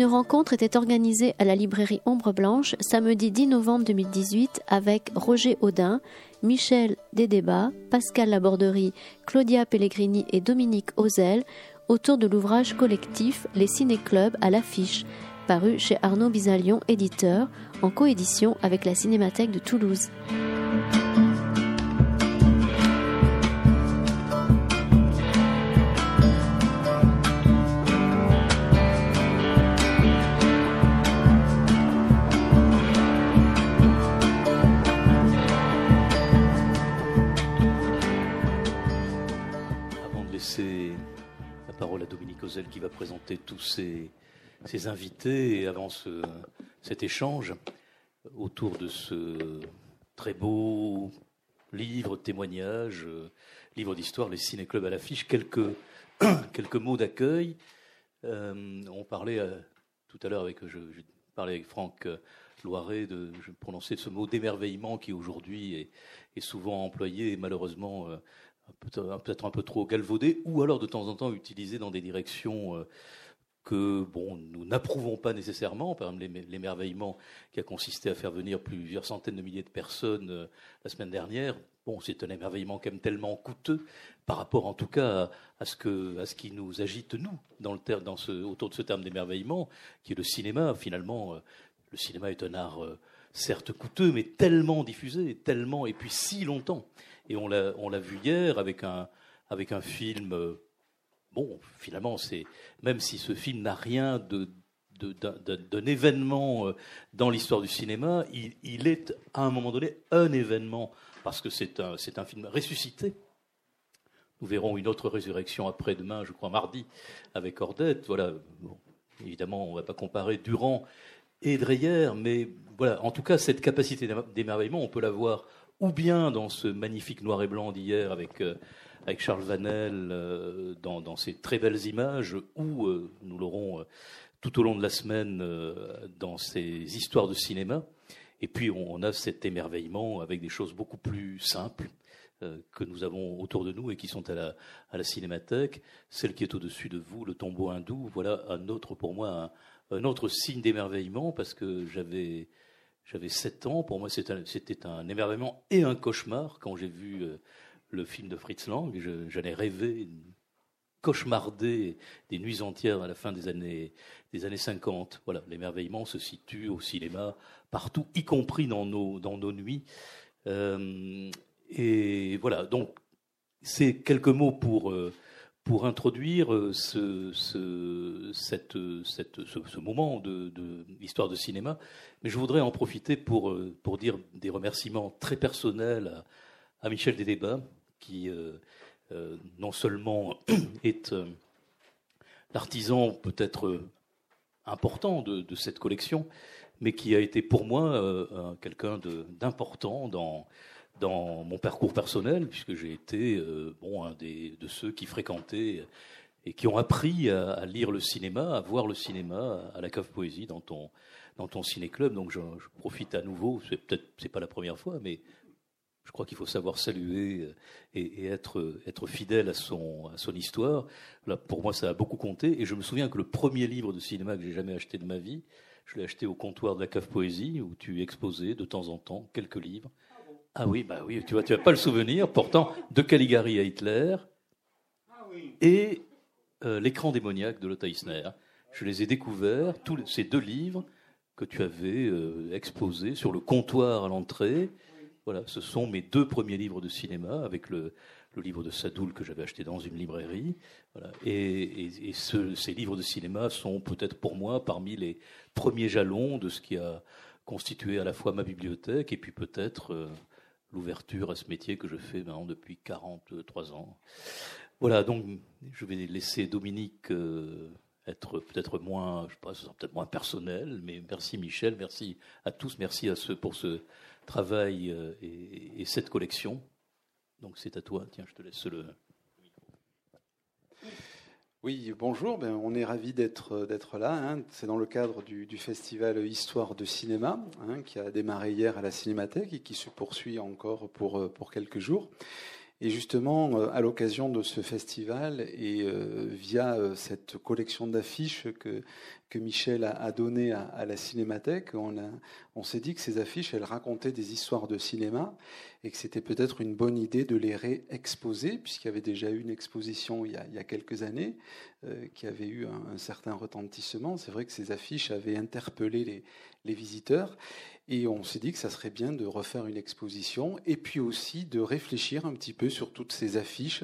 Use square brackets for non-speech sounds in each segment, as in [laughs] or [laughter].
Une rencontre était organisée à la librairie Ombre Blanche samedi 10 novembre 2018 avec Roger Audin, Michel Dédébat, Pascal Laborderie, Claudia Pellegrini et Dominique Ozel autour de l'ouvrage collectif Les Ciné-Clubs à l'affiche, paru chez Arnaud Bizalion, éditeur, en coédition avec la Cinémathèque de Toulouse. Va présenter tous ses, invités avant cet échange autour de ce très beau livre, témoignage, livre d'histoire, les ciné-clubs à l'affiche. Quelques, [clears throat] quelques mots d'accueil. Euh, on parlait euh, tout à l'heure avec, je, parlais avec Franck Loiret, de, je prononçais ce mot d'émerveillement qui aujourd'hui est, est, souvent employé et malheureusement euh, peut-être un peu trop galvaudé, ou alors de temps en temps utilisé dans des directions euh, que bon, nous n'approuvons pas nécessairement. Par exemple, l'émerveillement qui a consisté à faire venir plusieurs centaines de milliers de personnes euh, la semaine dernière. Bon, c'est un émerveillement quand même tellement coûteux par rapport, en tout cas, à, ce, que, à ce qui nous agite nous dans le dans ce, autour de ce terme d'émerveillement, qui est le cinéma. Finalement, euh, le cinéma est un art certes coûteux, mais tellement diffusé, tellement et puis si longtemps. Et on l'a vu hier avec un, film. Euh, bon, finalement, c'est même si ce film n'a rien de d'un événement euh, dans l'histoire du cinéma, il, est à un moment donné un événement parce que c'est un, un film ressuscité. Nous verrons une autre résurrection après-demain, je crois mardi, avec Ordette. Voilà, évidemment, on ne va pas comparer Durand et Dreyer, mais voilà, en tout cas, cette capacité d'émerveillement, on peut la voir ou bien dans ce magnifique noir et blanc d'hier avec, euh, avec Charles Vanel, euh, dans, dans, ces très belles images, ou euh, nous l'aurons tout au long de la semaine dans ces histoires de cinéma. Et puis on, a cet émerveillement avec des choses beaucoup plus simples que nous avons autour de nous et qui sont à la, à la cinémathèque. Celle qui est au-dessus de vous, le tombeau hindou, voilà un autre pour moi, un, un autre signe d'émerveillement parce que j'avais j'avais 7 ans. Pour moi, c'était un, émerveillement et un cauchemar quand j'ai vu euh, le film de Fritz Lang. J'en ai rêvé, cauchemardé des nuits entières à la fin des années, des années 50. Voilà, l'émerveillement se situe au cinéma partout, y compris dans nos, dans nos nuits. Euh, et voilà, donc c'est quelques mots pour. Euh, pour introduire euh, ce, ce, cette, cette, ce, moment de, l'histoire de cinéma. Mais je voudrais en profiter pour, euh, pour dire des remerciements très personnels à, Michel Dédébat, qui euh, non seulement [clears throat] est l'artisan peut-être important de, de, cette collection, mais qui a été pour moi quelqu'un d'important dans dans mon parcours personnel, puisque j'ai été euh, bon, un des, de ceux qui fréquentaient et qui ont appris à, lire le cinéma, à voir le cinéma à la cave poésie dans ton, dans ton ciné-club. Donc je, profite à nouveau, c'est peut-être c'est pas la première fois, mais je crois qu'il faut savoir saluer et, être, être fidèle à son, à son histoire. Là, pour moi, ça a beaucoup compté. Et je me souviens que le premier livre de cinéma que j'ai jamais acheté de ma vie, je l'ai acheté au comptoir de la cave poésie, où tu exposais de temps en temps quelques livres. Ah oui, bah oui, tu vois, tu n'as pas le souvenir. Pourtant, de Caligari à Hitler et euh, l'écran démoniaque de Lothar Eisner. Je les ai découverts, tous ces deux livres que tu avais euh, exposés sur le comptoir à l'entrée. Voilà, ce sont mes deux premiers livres de cinéma avec le, livre de Sadoul que j'avais acheté dans une librairie. Et, ces livres de cinéma sont peut-être pour moi parmi les premiers jalons de ce qui a constitué à la fois ma bibliothèque et puis peut-être euh, l'ouverture à ce métier que je fais maintenant depuis 43 ans. Voilà, donc je vais laisser Dominique euh, être peut-être moins, je sais pas, peut-être moins personnel, mais merci Michel, merci à tous, merci à ceux pour ce travail euh, et, cette collection. Donc c'est à toi, tiens, je te laisse le, oui, bonjour. Ben, on est ravis d'être d'être là. Hein. C'est dans le cadre du, festival Histoire de cinéma hein, qui a démarré hier à la Cinémathèque et qui se poursuit encore pour pour quelques jours. Et justement, euh, à l'occasion de ce festival et euh, via euh, cette collection d'affiches que, que Michel a, donnée à, la Cinémathèque, on, a, on s'est dit que ces affiches, elles racontaient des histoires de cinéma et que c'était peut-être une bonne idée de les réexposer, puisqu'il y avait déjà eu une exposition il y a, il y a quelques années qui avait eu un, un certain retentissement. C'est vrai que ces affiches avaient interpellé les, les visiteurs. Et on s'est dit que ça serait bien de refaire une exposition et puis aussi de réfléchir un petit peu sur toutes ces affiches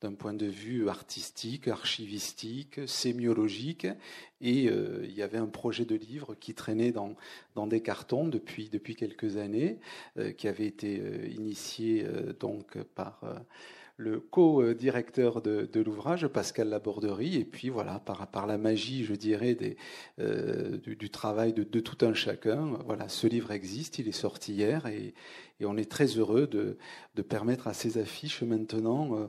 d'un point de vue artistique, archivistique, sémiologique. Et euh, il y avait un projet de livre qui traînait dans, dans des cartons depuis, depuis quelques années, euh, qui avait été euh, initié donc par le co-directeur de, l'ouvrage, Pascal Laborderie, et puis voilà, par, la magie, je dirais, euh, du, travail de, tout un chacun, voilà, ce livre existe, il est sorti hier, et, on est très heureux de, de permettre à ces affiches maintenant euh,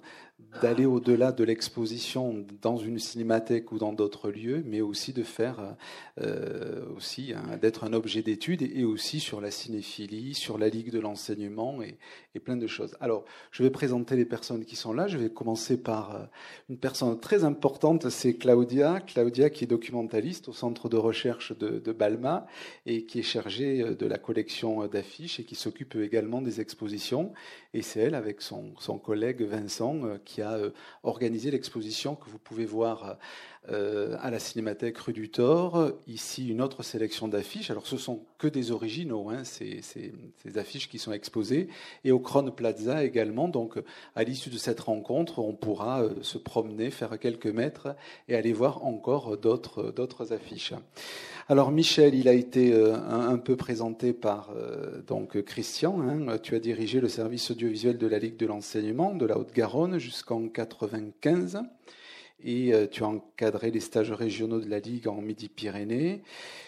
d'aller au-delà de l'exposition dans une cinémathèque ou dans d'autres lieux, mais aussi de faire euh, aussi hein, d'être un objet d'étude et, aussi sur la cinéphilie, sur la ligue de l'enseignement et, plein de choses. Alors, je vais présenter les personnes qui sont là. Je vais commencer par euh, une personne très importante, c'est Claudia. Claudia qui est documentaliste au centre de recherche de, de Balma et qui est chargée euh, de la collection d'affiches et qui s'occupe également des expositions. Et c'est elle, avec son, son collègue Vincent, qui a euh, organisé l'exposition que vous pouvez voir euh, à la Cinémathèque rue du Thor. Ici, une autre sélection d'affiches. Alors, ce sont que des originaux, hein, ces, ces, affiches qui sont exposées. Et au Kron Plaza également. Donc, à l'issue de cette rencontre, on pourra euh, se promener, faire quelques mètres et aller voir encore d'autres, affiches. Alors, Michel, il a été euh, un, peu présenté par donc Christian. Hein. Tu as dirigé le service audiovisuel de la Ligue de l'enseignement de la Haute-Garonne jusqu'en 95 et euh, tu as encadré les stages régionaux de la Ligue en Midi-Pyrénées.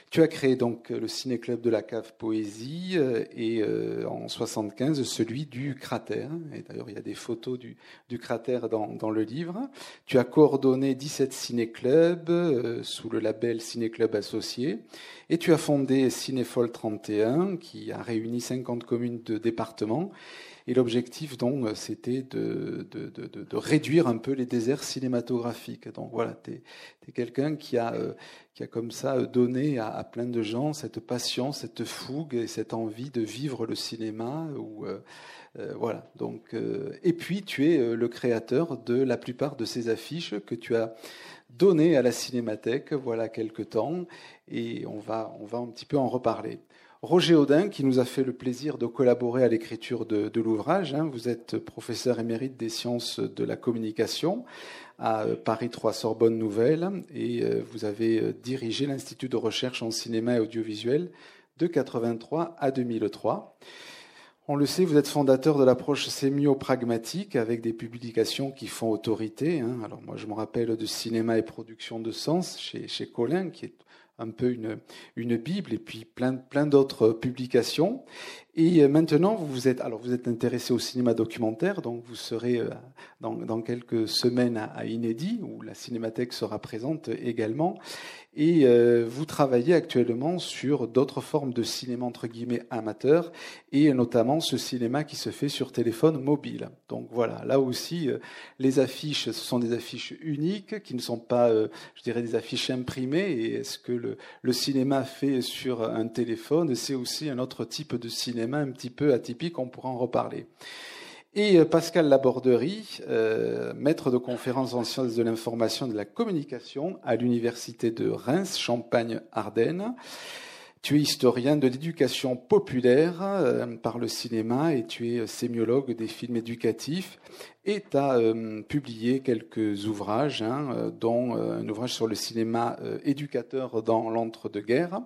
Tu as créé donc le ciné-club de la cave Poésie euh, et euh, en 75 celui du cratère. Et d'ailleurs, il y a des photos du, cratère dans, le livre. Tu as coordonné 17 ciné-clubs sous le label Ciné-club associé. Et tu as fondé Cinéfol 31 qui a réuni 50 communes de département et l'objectif, donc, c'était de, réduire un peu les déserts cinématographiques. Donc voilà, tu es, quelqu'un qui a, euh, qui a comme ça donné à, plein de gens cette passion, cette fougue et cette envie de vivre le cinéma. Ou, euh, euh, voilà. Donc, euh, et puis, tu es le créateur de la plupart de ces affiches que tu as données à la Cinémathèque, voilà quelque temps, et on va, on va un petit peu en reparler. Roger Audin, qui nous a fait le plaisir de collaborer à l'écriture de, l'ouvrage. Hein. Vous êtes professeur émérite des sciences de la communication à Paris 3 Sorbonne Nouvelle et euh, vous avez euh, dirigé l'Institut de recherche en cinéma et audiovisuel de 83 à 2003. On le sait, vous êtes fondateur de l'approche sémio-pragmatique avec des publications qui font autorité. Hein. Alors moi, je me rappelle de Cinéma et production de sens chez, chez Colin, qui est un peu une, une Bible et puis plein, plein d'autres publications. Et euh, maintenant, vous êtes, alors vous êtes intéressé au cinéma documentaire, donc vous serez euh, dans, quelques semaines à, Inédit, où la cinémathèque sera présente également. Et euh, vous travaillez actuellement sur d'autres formes de cinéma entre guillemets amateur, et notamment ce cinéma qui se fait sur téléphone mobile. Donc voilà, là aussi, les affiches, ce sont des affiches uniques, qui ne sont pas, je dirais, des affiches imprimées. Et est-ce que le cinéma fait sur un téléphone, c'est aussi un autre type de cinéma un petit peu atypique, on pourra en reparler. Et Pascal Laborderie, euh, maître de conférence en sciences de l'information et de la communication à l'université de Reims, Champagne-Ardenne. Tu es historien de l'éducation populaire euh, par le cinéma et tu es sémiologue des films éducatifs et tu as euh, publié quelques ouvrages, hein, dont euh, un ouvrage sur le cinéma éducateur dans l'entre-deux-guerres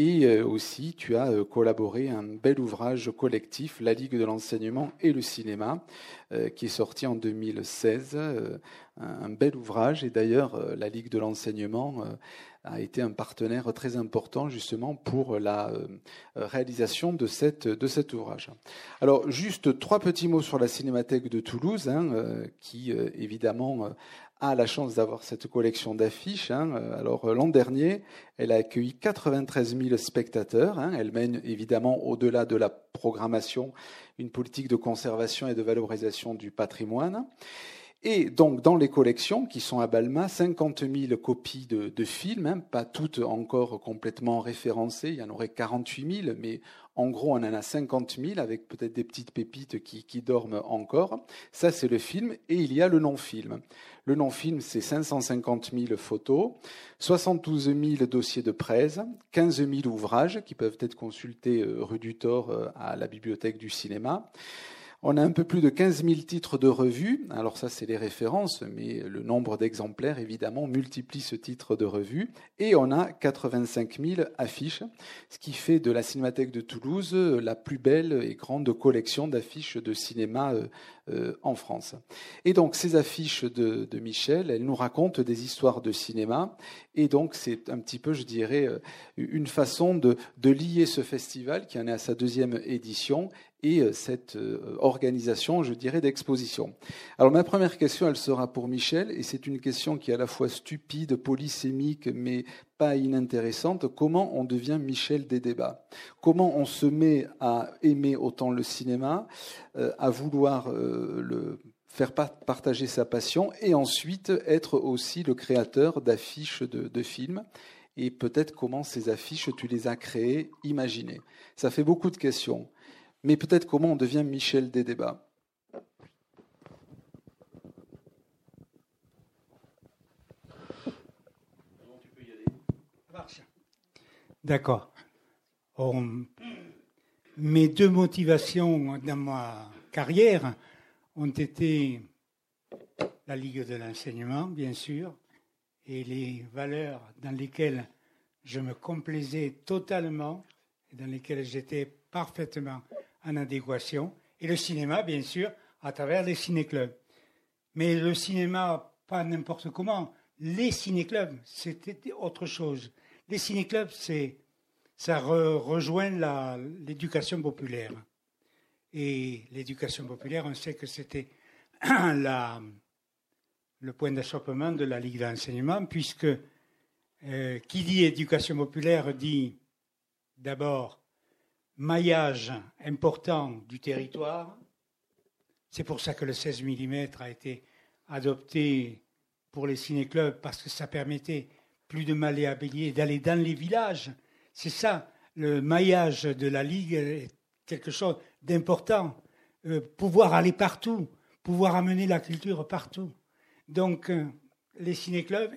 et euh, aussi, tu as euh, collaboré à un bel ouvrage collectif, La Ligue de l'enseignement et le cinéma, euh, qui est sorti en 2016. Un bel ouvrage. Et d'ailleurs, la Ligue de l'enseignement a été un partenaire très important justement pour la réalisation de, cette, de cet ouvrage. Alors, juste trois petits mots sur la Cinémathèque de Toulouse, hein, qui évidemment a la chance d'avoir cette collection d'affiches. Hein. Alors l'an dernier, elle a accueilli 93 000 spectateurs. Hein. Elle mène évidemment au-delà de la programmation une politique de conservation et de valorisation du patrimoine. Et donc, dans les collections qui sont à Balma, 50 000 copies de, films, hein, pas toutes encore complètement référencées, il y en aurait 48 000, mais en gros, on en a 50 000 avec peut-être des petites pépites qui, qui dorment encore. Ça, c'est le film. Et il y a le non-film. Le non-film, c'est 550 000 photos, 72 000 dossiers de presse, 15 000 ouvrages qui peuvent être consultés euh, rue du Thor euh, à la bibliothèque du cinéma. On a un peu plus de 15 000 titres de revues. Alors ça, c'est les références, mais le nombre d'exemplaires, évidemment, multiplie ce titre de revue. Et on a 85 000 affiches, ce qui fait de la Cinémathèque de Toulouse la plus belle et grande collection d'affiches de cinéma euh, euh, en France. Et donc ces affiches de, Michel, elles nous racontent des histoires de cinéma. Et donc c'est un petit peu, je dirais, euh, une façon de, lier ce festival qui en est à sa deuxième édition et euh, cette organisation, je dirais, d'exposition. Alors ma première question, elle sera pour Michel, et c'est une question qui est à la fois stupide, polysémique, mais pas inintéressante. Comment on devient Michel des débats? Comment on se met à aimer autant le cinéma, euh, à vouloir euh, le faire partager sa passion et ensuite être aussi le créateur d'affiches de, films? Et peut-être comment ces affiches tu les as créées, imaginées? Ça fait beaucoup de questions, mais peut-être comment on devient Michel des débats. D'accord. mes deux motivations dans ma carrière ont été la Ligue de l'enseignement, bien sûr, et les valeurs dans lesquelles je me complaisais totalement, et dans lesquelles j'étais parfaitement en adéquation, et le cinéma, bien sûr, à travers les ciné-clubs. Mais le cinéma, pas n'importe comment. Les ciné-clubs, c'était autre chose. Les ciné-clubs, c'est, ça rejoint l'éducation populaire. Et l'éducation populaire, on sait que c'était [clears throat] le point d'achoppement de la Ligue d'enseignement, puisque euh, qui dit éducation populaire dit d'abord maillage important du territoire. C'est pour ça que le 16 mm a été adopté pour les ciné-clubs, parce que ça permettait plus de malléabilité, d'aller dans les villages. C'est ça, le maillage de la Ligue est quelque chose d'important. Euh, pouvoir aller partout, pouvoir amener la culture partout. Donc, euh, les ciné-clubs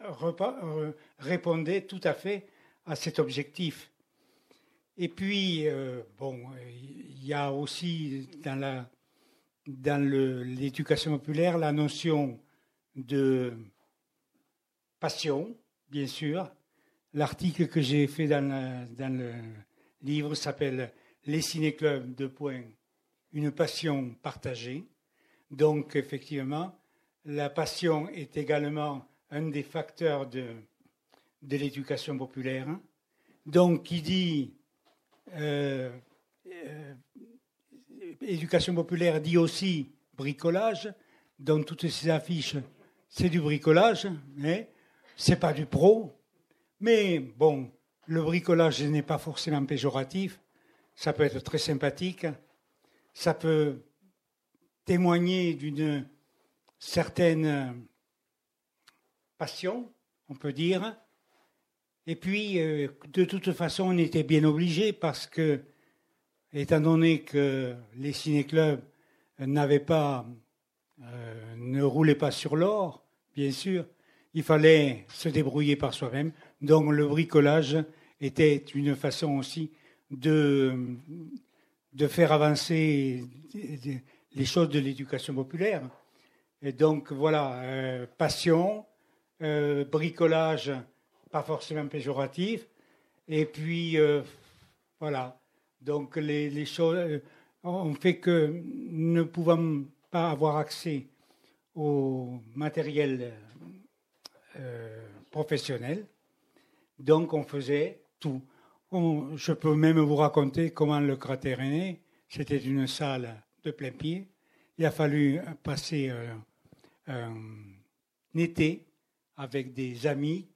euh, répondaient tout à fait à cet objectif. Et puis, bon, il y a aussi dans la dans l'éducation populaire la notion de passion, bien sûr. L'article que j'ai fait dans, le livre s'appelle Les ciné-clubs, de points, une passion partagée. Donc, effectivement, la passion est également un des facteurs de, de l'éducation populaire. Donc, qui dit euh, euh, éducation populaire dit aussi bricolage. Dans toutes ces affiches, c'est du bricolage. mais c'est pas du pro, mais bon, le bricolage n'est pas forcément péjoratif. Ça peut être très sympathique. Ça peut témoigner d'une certaine passion, on peut dire. Et puis, euh, de toute façon, on était bien obligé parce que, étant donné que les ciné-clubs n'avaient pas, euh, ne roulaient pas sur l'or, bien sûr, il fallait se débrouiller par soi-même. Donc le bricolage était une façon aussi de, de faire avancer les choses de l'éducation populaire. Et donc voilà, euh, passion, bricolage, pas forcément péjoratif, et puis euh, voilà. Donc les, choses ont fait que ne pouvant pas avoir accès au matériel euh, professionnel. Donc on faisait tout. je peux même vous raconter comment le cratère est né. C'était une salle de plein pied. Il a fallu passer euh, été avec des amis.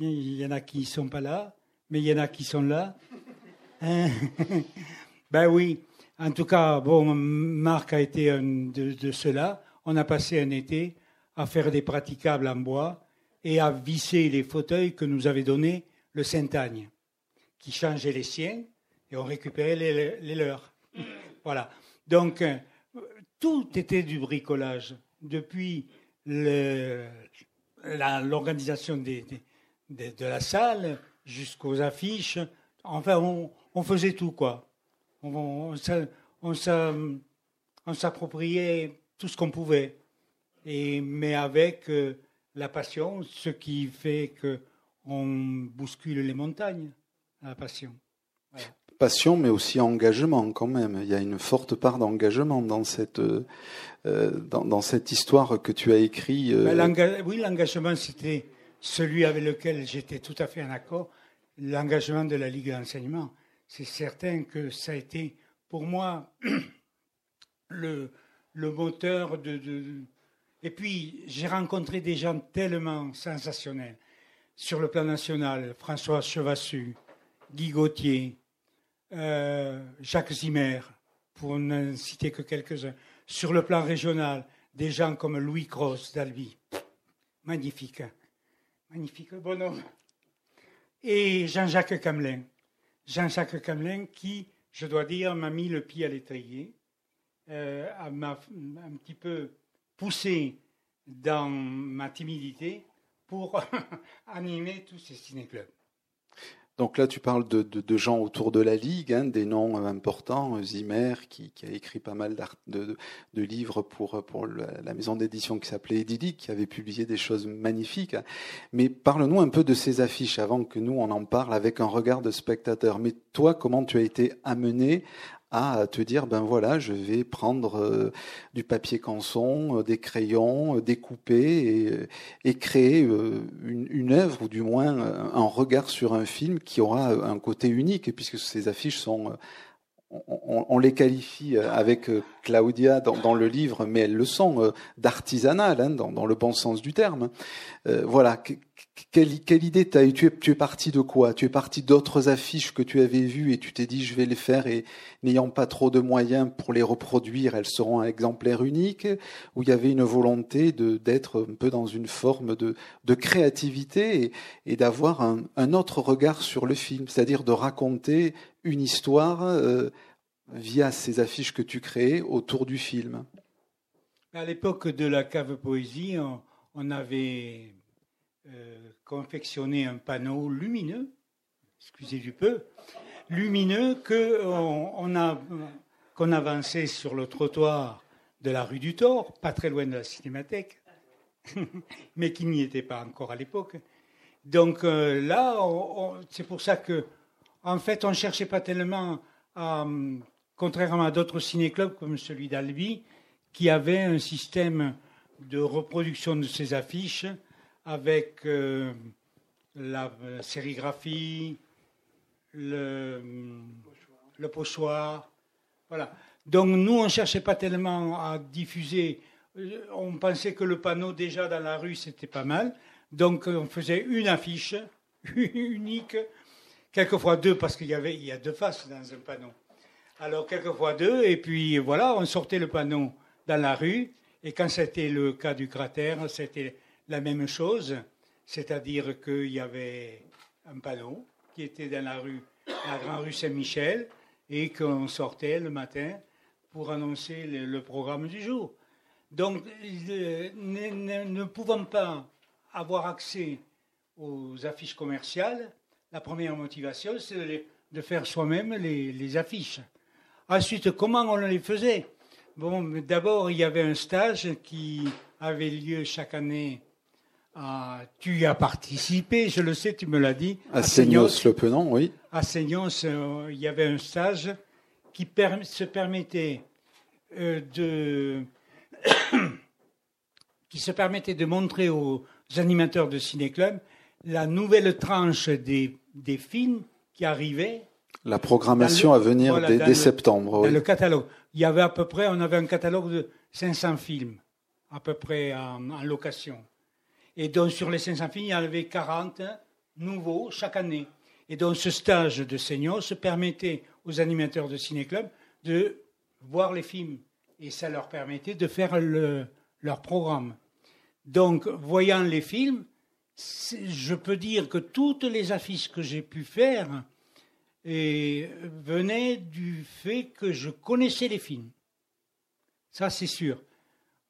Il y en a qui ne sont pas là, mais il y en a qui sont là. Hein? [laughs] ben oui, en tout cas, bon, Marc a été un de, ceux-là. On a passé un été à faire des praticables en bois et à visser les fauteuils que nous avait donnés le Saint-Agne, qui changeait les siens et on récupérait les, leurs. Voilà. Donc, euh, tout était du bricolage. Depuis l'organisation de la salle jusqu'aux affiches, enfin, on, faisait tout, quoi. On, on s'appropriait tout ce qu'on pouvait, et, mais avec euh, la passion, ce qui fait qu'on bouscule les montagnes, la passion. Passion, mais aussi engagement quand même. Il y a une forte part d'engagement dans cette euh, dans, cette histoire que tu as écrit. Euh, oui, l'engagement, c'était celui avec lequel j'étais tout à fait en accord. L'engagement de la Ligue d'enseignement. C'est certain que ça a été pour moi [clears throat] le, le moteur de, Et puis, j'ai rencontré des gens tellement sensationnels sur le plan national. François Chevassu, Guy Gauthier, euh, Jacques Zimmer, pour ne citer que quelques-uns. Sur le plan régional, des gens comme Louis Cross d'Albi. Magnifique. Magnifique bonhomme. Et Jean-Jacques Camelin. Jean-Jacques Camelin qui, je dois dire, m'a mis le pied à l'étrier, euh, m'a un petit peu poussé dans ma timidité pour [laughs] animer tous ces ciné-clubs. Donc là, tu parles de, gens autour de la Ligue, hein, des noms euh, importants. Zimmer, qui, a écrit pas mal de, livres pour, pour la maison d'édition qui s'appelait Idyllique, qui avait publié des choses magnifiques. Hein. Mais parle-nous un peu de ces affiches avant que nous, on en parle avec un regard de spectateur. Mais toi, comment tu as été amené à te dire ben voilà, je vais prendre euh, du papier canson, euh, des crayons, euh, découper et, créer une, une, œuvre ou du moins un regard sur un film qui aura un côté unique puisque ces affiches sont on, les qualifie avec Claudia dans, le livre, mais elles le sont d'artisanal, hein, dans, le bon sens du terme. voilà, quelle, quelle idée t'as eu? Tu es, tu es parti de quoi? Tu es parti d'autres affiches que tu avais vues et tu t'es dit je vais les faire et n'ayant pas trop de moyens pour les reproduire, elles seront un exemplaire unique? Ou il y avait une volonté d'être un peu dans une forme de, de créativité et, et d'avoir un, un, autre regard sur le film, c'est-à-dire de raconter une histoire euh, via ces affiches que tu créais autour du film À l'époque de la cave poésie, on avait euh, confectionner un panneau lumineux, excusez du peu, lumineux qu'on on a, qu'on avançait sur le trottoir de la rue du Thor, pas très loin de la cinémathèque, [laughs] mais qui n'y était pas encore à l'époque. Donc euh, là, c'est pour ça que, en fait, on ne cherchait pas tellement à, contrairement à d'autres ciné-clubs comme celui d'Albi, qui avait un système de reproduction de ces affiches avec euh, la, sérigraphie, le, le pochoir. Voilà. Donc nous, on ne cherchait pas tellement à diffuser. On pensait que le panneau déjà dans la rue, c'était pas mal. Donc on faisait une affiche [laughs] unique, quelquefois deux, parce qu'il y, avait, il y a deux faces dans un panneau. Alors quelquefois deux, et puis voilà, on sortait le panneau dans la rue. Et quand c'était le cas du cratère, c'était la même chose, c'est-à-dire qu'il y avait un panneau qui était dans la rue, la grande rue Saint-Michel, et qu'on sortait le matin pour annoncer le, programme du jour. Donc, ne, pouvant pas avoir accès aux affiches commerciales, la première motivation, c'est de, faire soi-même les, les, affiches. Ensuite, comment on les faisait? Bon, d'abord, il y avait un stage qui avait lieu chaque année ah, tu y as participé, je le sais, tu me l'as dit. À, Seignos, le Penon, oui. À Seignos, euh, il y avait un stage qui se permettait euh, de [coughs] qui se permettait de montrer aux animateurs de ciné-club la nouvelle tranche des, des films qui arrivaient. La programmation à venir dès, septembre. Le catalogue. Il y avait à peu près, on avait un catalogue de 500 films à peu près en, location. Et donc sur les 500 films, il y en avait 40 nouveaux chaque année. Et donc ce stage de senior se permettait aux animateurs de ciné-club de voir les films. Et ça leur permettait de faire leur programme. Donc, voyant les films, je peux dire que toutes les affiches que j'ai pu faire et, venaient du fait que je connaissais les films. Ça, c'est sûr.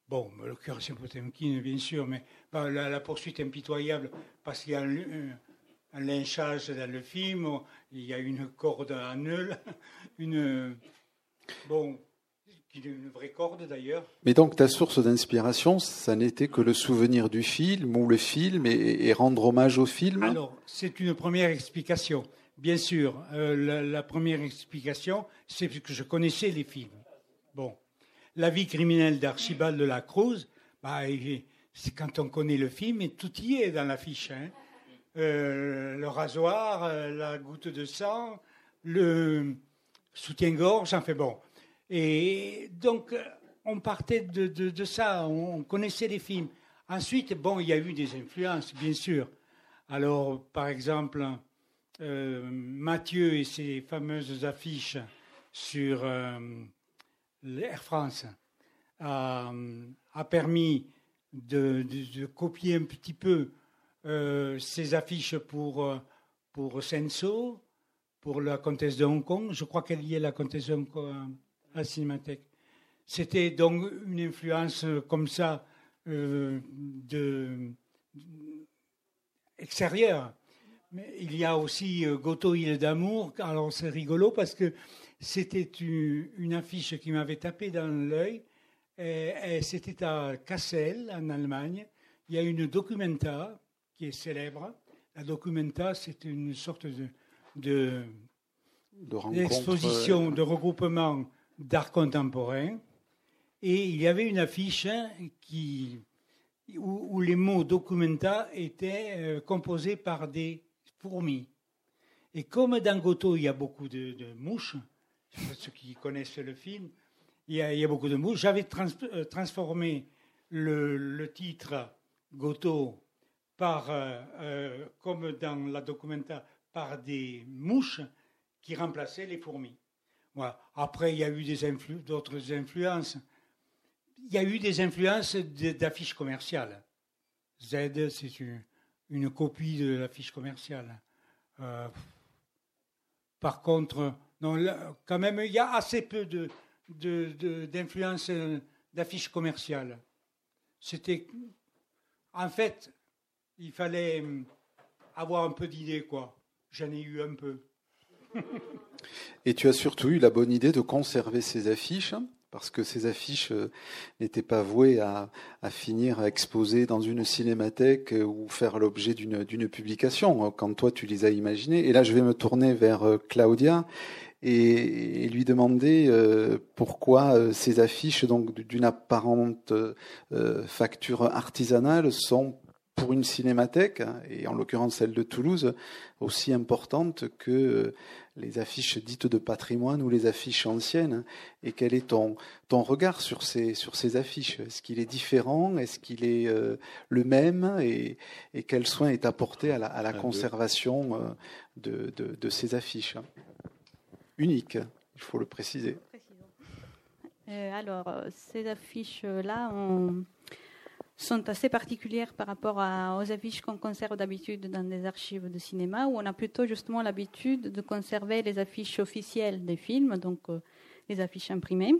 Bon, le cœur, Potemkin, bien sûr, mais la, poursuite impitoyable, parce qu'il y a un, lynchage dans le film, il y a une corde à nœud, [laughs] une. Bon, une vraie corde d'ailleurs. Mais donc ta source d'inspiration, ça n'était que le souvenir du film ou le film et, rendre hommage au film? Alors, c'est une première explication. Bien sûr, euh, la, première explication, c'est que je connaissais les films. Bon, la vie criminelle d'Archibald de la Cruz, bah, c'est quand on connaît le film, et tout y est dans l'affiche. Hein. Euh, le rasoir, euh, la goutte de sang, le soutien-gorge, enfin bon. Et donc, on partait de, ça, on, connaissait les films. Ensuite, bon, il y a eu des influences, bien sûr. Alors, par exemple, euh, Mathieu et ses fameuses affiches sur euh, l'Air France a, permis de, copier un petit peu euh, ces affiches pour, pour Senso, pour la comtesse de Hong Kong. Je crois qu'elle y est, la comtesse de Hong Kong la Cinémathèque. C'était donc une influence comme ça euh, de, extérieure. Mais il y a aussi euh, Goto Île d'amour. Alors c'est rigolo parce que c'était une, affiche qui m'avait tapé dans l'œil. C'était à Kassel, en Allemagne. Il y a une documenta qui est célèbre. La documenta, c'est une sorte de, de, d'exposition, de regroupement d'art contemporain. Et il y avait une affiche qui, où, les mots documenta étaient euh, composés par des fourmis. Et comme dans Goto, il y a beaucoup de, mouches, ceux qui connaissent le film, il y a, beaucoup de mouches, j'avais euh, transformé le, titre Goto par, euh, comme dans la documenta, par des mouches qui remplaçaient les fourmis. Après, il y a eu d'autres influences. Il y a eu des influences d'affiches commerciales. Z, c'est une, copie de l'affiche commerciale. Euh, par contre, non, quand même, il y a assez peu d'influence de, d'affiches commerciales. C'était. En fait, il fallait avoir un peu d'idées, quoi. J'en ai eu un peu. Et tu as surtout eu la bonne idée de conserver ces affiches, parce que ces affiches euh, n'étaient pas vouées à, finir à exposer dans une cinémathèque euh, ou faire l'objet d'une publication, quand toi tu les as imaginées. Et là, je vais me tourner vers euh, Claudia et, lui demander pourquoi ces affiches, donc d'une apparente facture artisanale, sont pour une cinémathèque, et en l'occurrence celle de Toulouse, aussi importante que les affiches dites de patrimoine ou les affiches anciennes Et quel est ton, ton regard sur ces, sur ces affiches? Est-ce qu'il est différent? Est-ce qu'il est, euh, le même? Et, et, quel soin est apporté à la, à la conservation euh, de, de, de, ces affiches? Uniques, il faut le préciser. Euh, alors, ces affiches-là, on sont assez particulières par rapport aux affiches qu'on conserve d'habitude dans des archives de cinéma, où on a plutôt justement l'habitude de conserver les affiches officielles des films, donc euh, les affiches imprimées,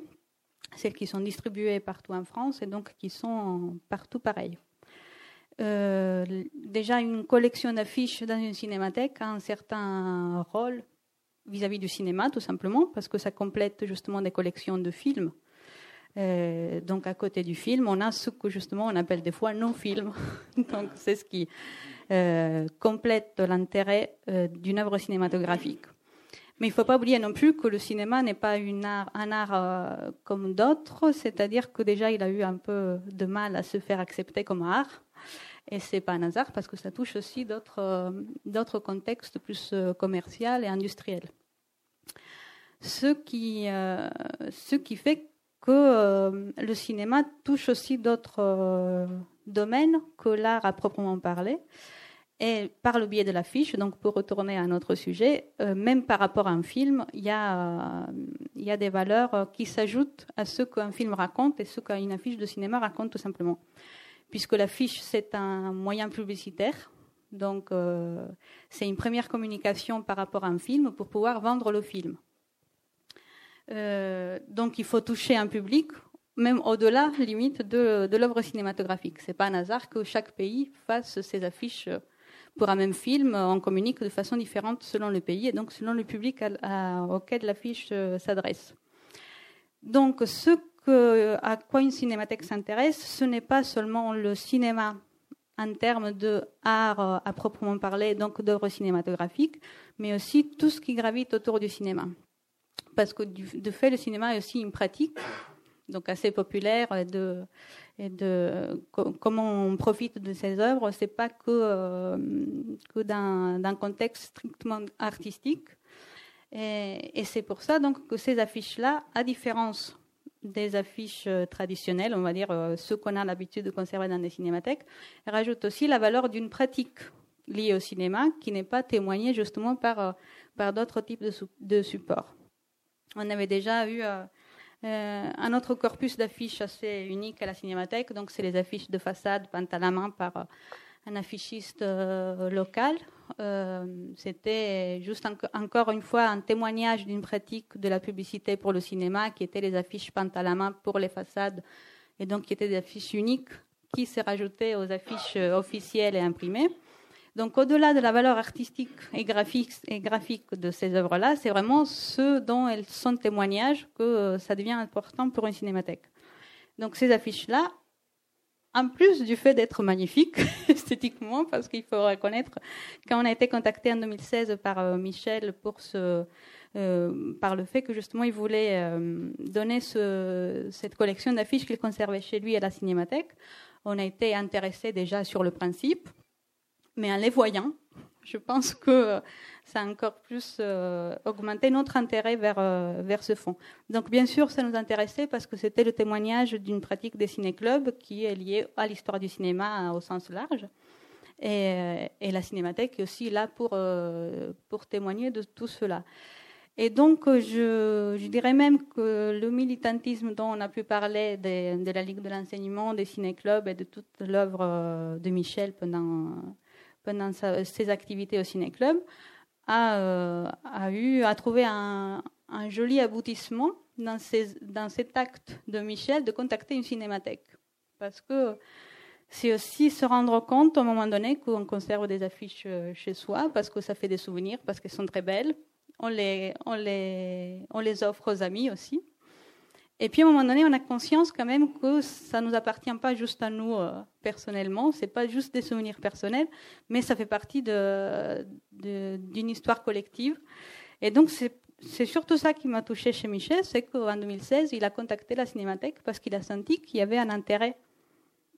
celles qui sont distribuées partout en France et donc qui sont partout pareilles. Euh, déjà, une collection d'affiches dans une cinémathèque a un certain rôle vis-à-vis -vis du cinéma, tout simplement, parce que ça complète justement des collections de films euh, donc à côté du film, on a ce que justement on appelle des fois non-film. [laughs] donc c'est ce qui euh, complète l'intérêt euh, d'une œuvre cinématographique. Mais il ne faut pas oublier non plus que le cinéma n'est pas un art comme d'autres, c'est-à-dire que déjà il a eu un peu de mal à se faire accepter comme art. Et c'est pas un hasard parce que ça touche aussi d'autres, d'autres contextes plus commerciaux et industriels. Ce qui, ce qui fait que le cinéma touche aussi d'autres domaines que l'art à proprement parler. Et par le biais de l'affiche, donc pour retourner à notre sujet, euh, même par rapport à un film, il y a, des valeurs euh, qui s'ajoutent à ce qu'un film raconte et ce qu'une affiche de cinéma raconte tout simplement. Puisque l'affiche, c'est un moyen publicitaire, donc euh, c'est une première communication par rapport à un film pour pouvoir vendre le film. Donc il faut toucher un public, même au-delà, limite, de, l'œuvre cinématographique. C'est pas un hasard que chaque pays fasse ses affiches pour un même film, on communique de façon différente selon le pays et donc selon le public auquel l'affiche euh, s'adresse. Donc, ce à quoi une cinémathèque s'intéresse, ce n'est pas seulement le cinéma en termes d'art euh, à proprement parler, donc d'œuvres cinématographiques, mais aussi tout ce qui gravite autour du cinéma. Parce que de fait, le cinéma est aussi une pratique, donc assez populaire, et de comment on profite de ces œuvres, c'est pas que, euh, que contexte strictement artistique. Et, c'est pour ça donc que ces affiches-là, à différence des affiches euh, traditionnelles, on va dire euh, ceux qu'on a l'habitude de conserver dans des cinémathèques, rajoutent aussi la valeur d'une pratique liée au cinéma qui n'est pas témoignée justement par, par d'autres types de, supports. On avait déjà eu euh, un autre corpus d'affiches assez unique à la cinémathèque, donc c'est les affiches de façade peintes à la main par euh, un affichiste euh, local. C'était juste encore une fois un témoignage d'une pratique de la publicité pour le cinéma qui était les affiches peintes à la main pour les façades et donc qui étaient des affiches uniques qui s'est rajoutées aux affiches officielles et imprimées. Donc, au-delà de la valeur artistique et graphique, de ces œuvres-là, c'est vraiment ce dont elles sont témoignages que euh, ça devient important pour une cinémathèque. Donc, ces affiches-là, en plus du fait d'être magnifiques [laughs] esthétiquement, parce qu'il faut reconnaître, quand on a été contacté en 2016 par euh, Michel pour ce, euh, par le fait que justement il voulait donner ce, cette collection d'affiches qu'il conservait chez lui à la cinémathèque, on a été intéressé déjà sur le principe, mais en les voyant, je pense que ça a encore plus euh, augmenté notre intérêt vers, euh, vers ce fonds. Donc bien sûr, ça nous intéressait parce que c'était le témoignage d'une pratique des ciné-clubs qui est liée à l'histoire du cinéma au sens large. Et, et, la cinémathèque est aussi là pour, euh, pour témoigner de tout cela. Et donc, je, je, dirais même que le militantisme dont on a pu parler de, de la Ligue de l'enseignement, des ciné-clubs et de toute l'œuvre de Michel pendant pendant ses activités au ciné-club, a, euh, a, eu, a trouvé un, joli aboutissement dans, ces, dans cet acte de Michel de contacter une cinémathèque. Parce que c'est aussi se rendre compte, un moment donné, qu'on conserve des affiches euh, chez soi, parce que ça fait des souvenirs, parce qu'elles sont très belles. On les, on, les, on les offre aux amis aussi. Et puis à un moment donné, on a conscience quand même que ça ne nous appartient pas juste à nous euh, personnellement, c'est pas juste des souvenirs personnels, mais ça fait partie d'une histoire collective. Et donc c'est surtout ça qui m'a touché chez Michel, c'est qu'en 2016, il a contacté la Cinémathèque parce qu'il a senti qu'il y avait un intérêt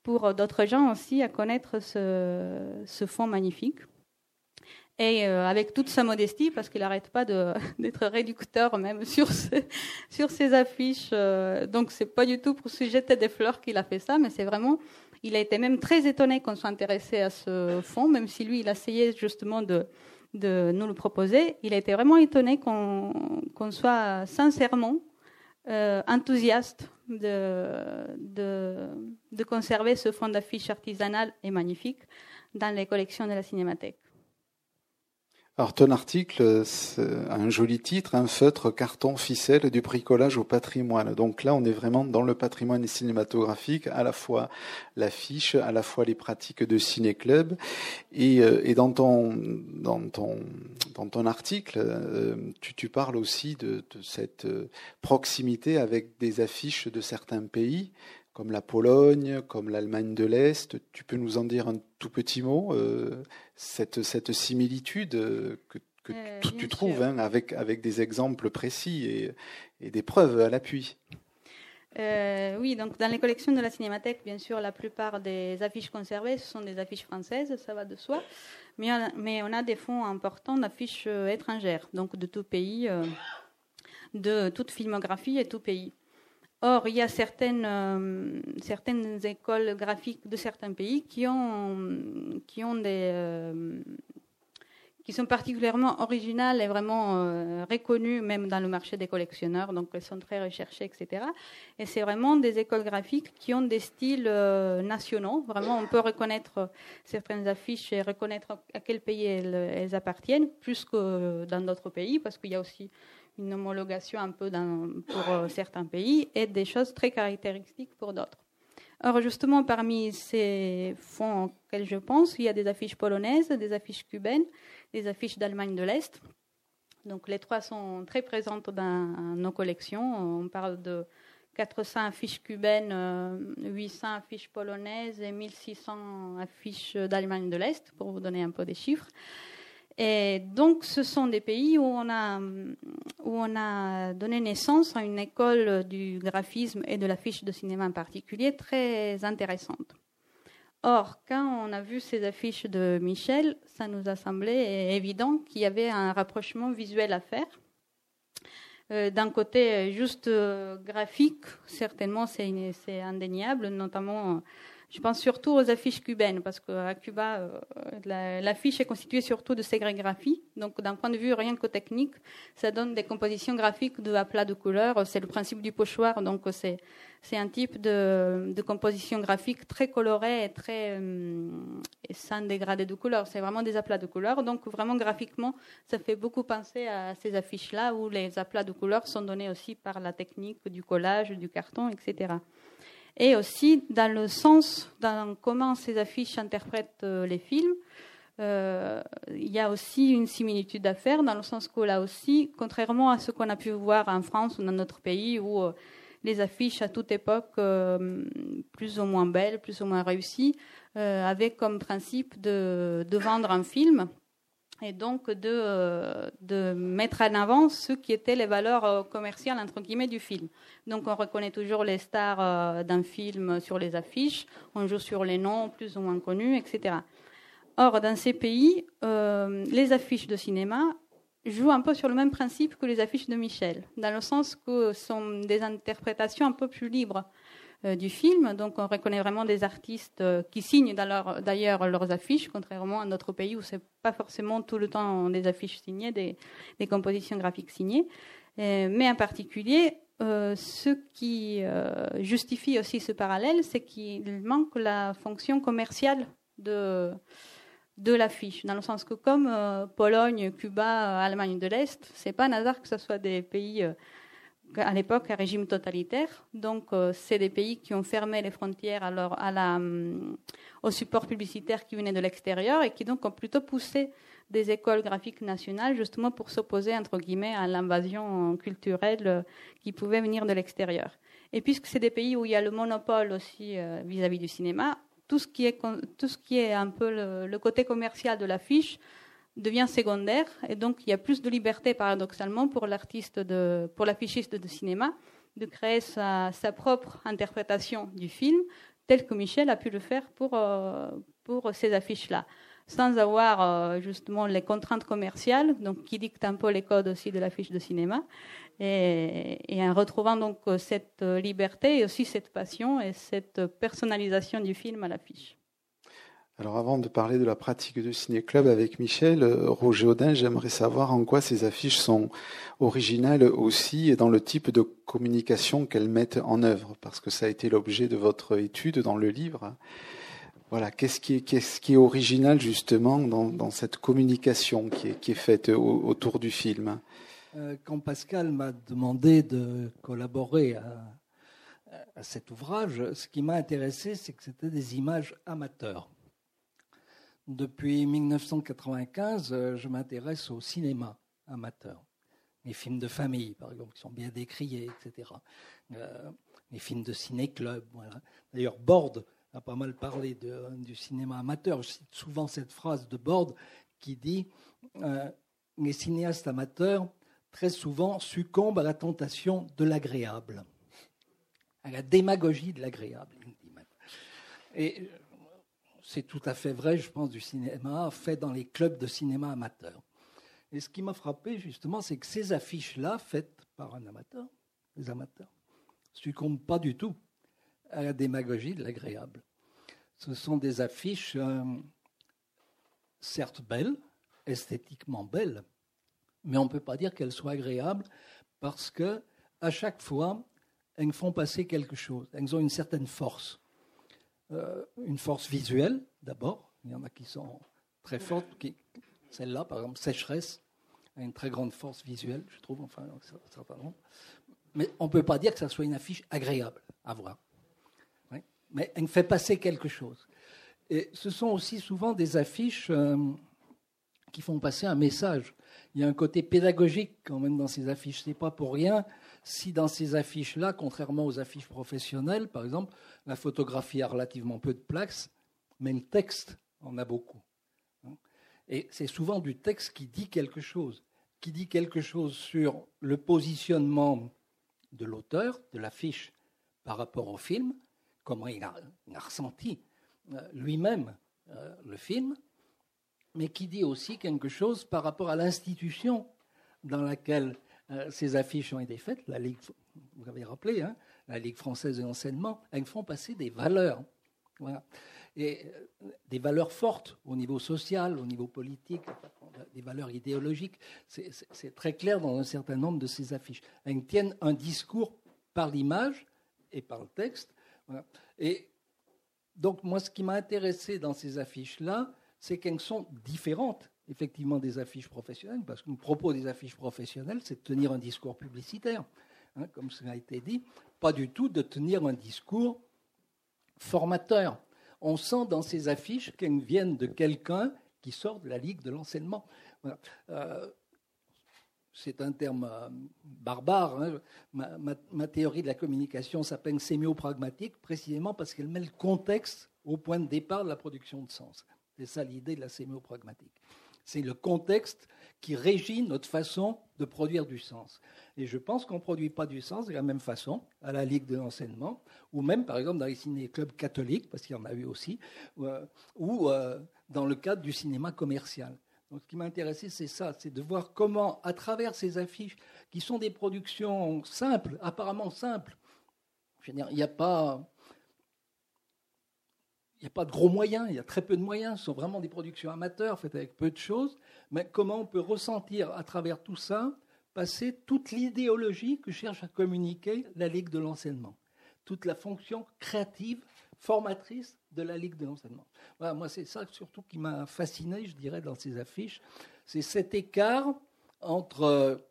pour d'autres gens aussi à connaître ce, ce fonds magnifique. Et euh, avec toute sa modestie, parce qu'il n'arrête pas [laughs] d'être réducteur même [laughs] sur ses, sur ses affiches. Euh, donc c'est pas du tout pour se jeter des fleurs qu'il a fait ça, mais c'est vraiment, il a été même très étonné qu'on soit intéressé à ce fonds, même si lui il a essayé justement de, de nous le proposer. Il a été vraiment étonné qu'on qu'on soit sincèrement euh, enthousiaste de, de, de conserver ce fonds d'affiches artisanal et magnifique dans les collections de la Cinémathèque. Alors ton article a un joli titre, un feutre, carton, ficelle, du bricolage au patrimoine. Donc là, on est vraiment dans le patrimoine cinématographique, à la fois l'affiche, à la fois les pratiques de ciné-club. Et, euh, et, dans, ton, dans, ton, dans ton article, euh, tu, tu parles aussi de, de cette euh, proximité avec des affiches de certains pays comme la Pologne, comme l'Allemagne de l'Est. Tu peux nous en dire un tout petit mot, euh, cette, cette, similitude euh, que, que euh, tu, trouves hein, avec, avec des exemples précis et, et des preuves à l'appui? Oui, donc dans les collections de la Cinémathèque, bien sûr, la plupart des affiches conservées, ce sont des affiches françaises, ça va de soi, mais, mais on a des fonds importants d'affiches étrangères, donc de tout pays, de toute filmographie et tout pays. Or, il y a certaines, euh, certaines écoles graphiques de certains pays qui euh, sont particulièrement originales et vraiment euh, reconnues, même dans le marché des collectionneurs. Donc, elles sont très recherchées, etc. Et c'est vraiment des écoles graphiques qui ont des styles nationaux. Vraiment, on peut reconnaître certaines affiches et reconnaître à quel pays elles appartiennent, plus que dans d'autres pays, parce qu'il y a aussi une homologation un peu dans, pour euh, certains pays et des choses très caractéristiques pour d'autres. Alors justement, parmi ces fonds auxquels je pense, il y a des affiches polonaises, des affiches cubaines, des affiches d'Allemagne de l'Est. Donc les trois sont très présentes dans nos collections. On parle de 400 affiches cubaines, 800 euh, affiches polonaises et 1600 affiches d'Allemagne de l'Est, pour vous donner un peu des chiffres. Et donc, ce sont des pays où on, a, donné naissance à une école du graphisme et de l'affiche de cinéma en particulier très intéressante. Or, quand on a vu ces affiches de Michel, ça nous a semblé évident qu'il y avait un rapprochement visuel à faire. Euh, d'un côté juste euh, graphique, certainement c'est indéniable, notamment je pense surtout aux affiches cubaines, parce qu'à Cuba, euh, l'affiche est constituée surtout de sérigraphies. Donc, d'un point de vue rien que technique, ça donne des compositions graphiques de plat de couleurs. C'est le principe du pochoir, donc c'est un type de, composition graphique très colorée et très euh, sans dégradé de couleurs. C'est vraiment des aplats de couleurs. Donc, vraiment graphiquement, ça fait beaucoup penser à ces affiches-là où les aplats de couleurs sont donnés aussi par la technique du collage, du carton, etc et aussi dans le sens dans comment ces affiches interprètent euh, les films. Euh, il y a aussi une similitude à faire dans le sens que là aussi, contrairement à ce qu'on a pu voir en France ou dans notre pays où euh, les affiches à toute époque, plus ou moins belles, plus ou moins réussies, avaient comme principe de, de vendre un film et donc de, euh, de, mettre en avant ce qui étaient les valeurs euh, commerciales entre guillemets du film. Donc on reconnaît toujours les stars euh, d'un film sur les affiches, on joue sur les noms plus ou moins connus, etc. Or dans ces pays, les affiches de cinéma jouent un peu sur le même principe que les affiches de Michel, dans le sens que sont des interprétations un peu plus libres. Euh, du film. Donc on reconnaît vraiment des artistes euh, qui signent d'ailleurs leurs affiches, contrairement à notre pays où c'est pas forcément tout le temps des affiches signées, des, compositions graphiques signées. Euh, mais en particulier, ce qui justifie aussi ce parallèle, c'est qu'il manque la fonction commerciale de, de l'affiche, dans le sens que comme Pologne, Cuba, Allemagne de l'Est, c'est pas un hasard que ce soit des pays à l'époque un régime totalitaire. Donc, euh, c'est des pays qui ont fermé les frontières à à la, hum, au support publicitaire qui venait de l'extérieur et qui donc ont plutôt poussé des écoles graphiques nationales justement pour s'opposer entre guillemets à l'invasion culturelle euh, qui pouvait venir de l'extérieur. Et puisque c'est des pays où il y a le monopole aussi euh, vis-à-vis du cinéma, tout ce qui est tout ce qui est un peu le côté commercial de l'affiche devient secondaire et donc il y a plus de liberté paradoxalement pour l'artiste de, pour l'affichiste de cinéma de créer sa, propre interprétation du film tel que Michel a pu le faire pour, euh, pour ces affiches-là sans avoir euh, justement les contraintes commerciales donc qui dictent un peu les codes aussi de l'affiche de cinéma et, en retrouvant donc cette liberté et aussi cette passion et cette personnalisation du film à l'affiche. Alors avant de parler de la pratique du ciné-club avec Michel, euh, Roger Audin, j'aimerais savoir en quoi ces affiches sont originales aussi et dans le type de communication qu'elles mettent en œuvre, parce que ça a été l'objet de votre étude dans le livre. Voilà, qu'est-ce qui est, original justement dans, cette communication qui est, qui est faite autour du film? Euh, Quand Pascal m'a demandé de collaborer à, à cet ouvrage, ce qui m'a intéressé, c'est que c'était des images amateurs depuis 1995, euh, je m'intéresse au cinéma amateur. Les films de famille, par exemple, qui sont bien décriés, etc. Euh, les films de ciné-club. D'ailleurs, Borde a pas mal parlé du cinéma amateur. Je cite souvent cette phrase de Borde qui dit euh, Les cinéastes amateurs, très souvent, succombent à la tentation de l'agréable, à la démagogie de l'agréable. Et c'est tout à fait vrai, je pense, du cinéma fait dans les clubs de cinéma amateurs. Et ce qui m'a frappé, justement, c'est que ces affiches-là, faites par un amateur, des amateurs, succombent pas du tout à la démagogie de l'agréable. Ce sont des affiches, euh, certes belles, esthétiquement belles, mais on ne peut pas dire qu'elles soient agréables parce que à chaque fois, elles font passer quelque chose. Elles ont une certaine force. Euh, une force visuelle, d'abord. Il y en a qui sont très fortes. Celle-là, par exemple, Sécheresse, a une très grande force visuelle, je trouve, enfin. Mais on ne peut pas dire que ça soit une affiche agréable à voir. Mais elle fait passer quelque chose. Et ce sont aussi souvent des affiches euh, qui font passer un message. Il y a un côté pédagogique quand même dans ces affiches. Ce n'est pas pour rien si dans ces affiches-là, contrairement aux affiches professionnelles, par exemple, la photographie a relativement peu de place, mais le texte en a beaucoup. Et c'est souvent du texte qui dit quelque chose, qui dit quelque chose sur le positionnement de l'auteur, de l'affiche, par rapport au film, comment il a, ressenti euh, lui-même euh, le film, mais qui dit aussi quelque chose par rapport à l'institution dans laquelle ces affiches ont été faites, la Ligue, vous l'avez rappelé, hein, la Ligue française de l'enseignement, elles font passer des valeurs. Et euh, des valeurs fortes au niveau social, au niveau politique, des valeurs idéologiques. C'est très clair dans un certain nombre de ces affiches. Elles tiennent un discours par l'image et par le texte. Et donc, moi, ce qui m'a intéressé dans ces affiches-là, c'est qu'elles sont différentes effectivement des affiches professionnelles, parce que le propos des affiches professionnelles, c'est de tenir un discours publicitaire, hein, comme cela a été dit, pas du tout de tenir un discours formateur. On sent dans ces affiches qu'elles viennent de quelqu'un qui sort de la Ligue de l'enseignement. Euh, c'est un terme euh, barbare. Hein. Ma, théorie de la communication s'appelle sémiopragmatique, précisément parce qu'elle met le contexte au point de départ de la production de sens. C'est ça l'idée de la sémiopragmatique. C'est le contexte qui régit notre façon de produire du sens. Et je pense qu'on ne produit pas du sens de la même façon à la Ligue de l'enseignement, ou même par exemple dans les ciné-clubs catholiques, parce qu'il y en a eu aussi, euh, ou euh, dans le cadre du cinéma commercial. Donc ce qui m'a intéressé, c'est ça, c'est de voir comment, à travers ces affiches, qui sont des productions simples, apparemment simples, il n'y a pas il n'y a pas de gros moyens, il y a très peu de moyens, ce sont vraiment des productions amateurs faites avec peu de choses, mais comment on peut ressentir à travers tout ça passer toute l'idéologie que cherche à communiquer la Ligue de l'enseignement, toute la fonction créative, formatrice de la Ligue de l'enseignement. Voilà, moi c'est ça surtout qui m'a fasciné, je dirais, dans ces affiches, c'est cet écart entre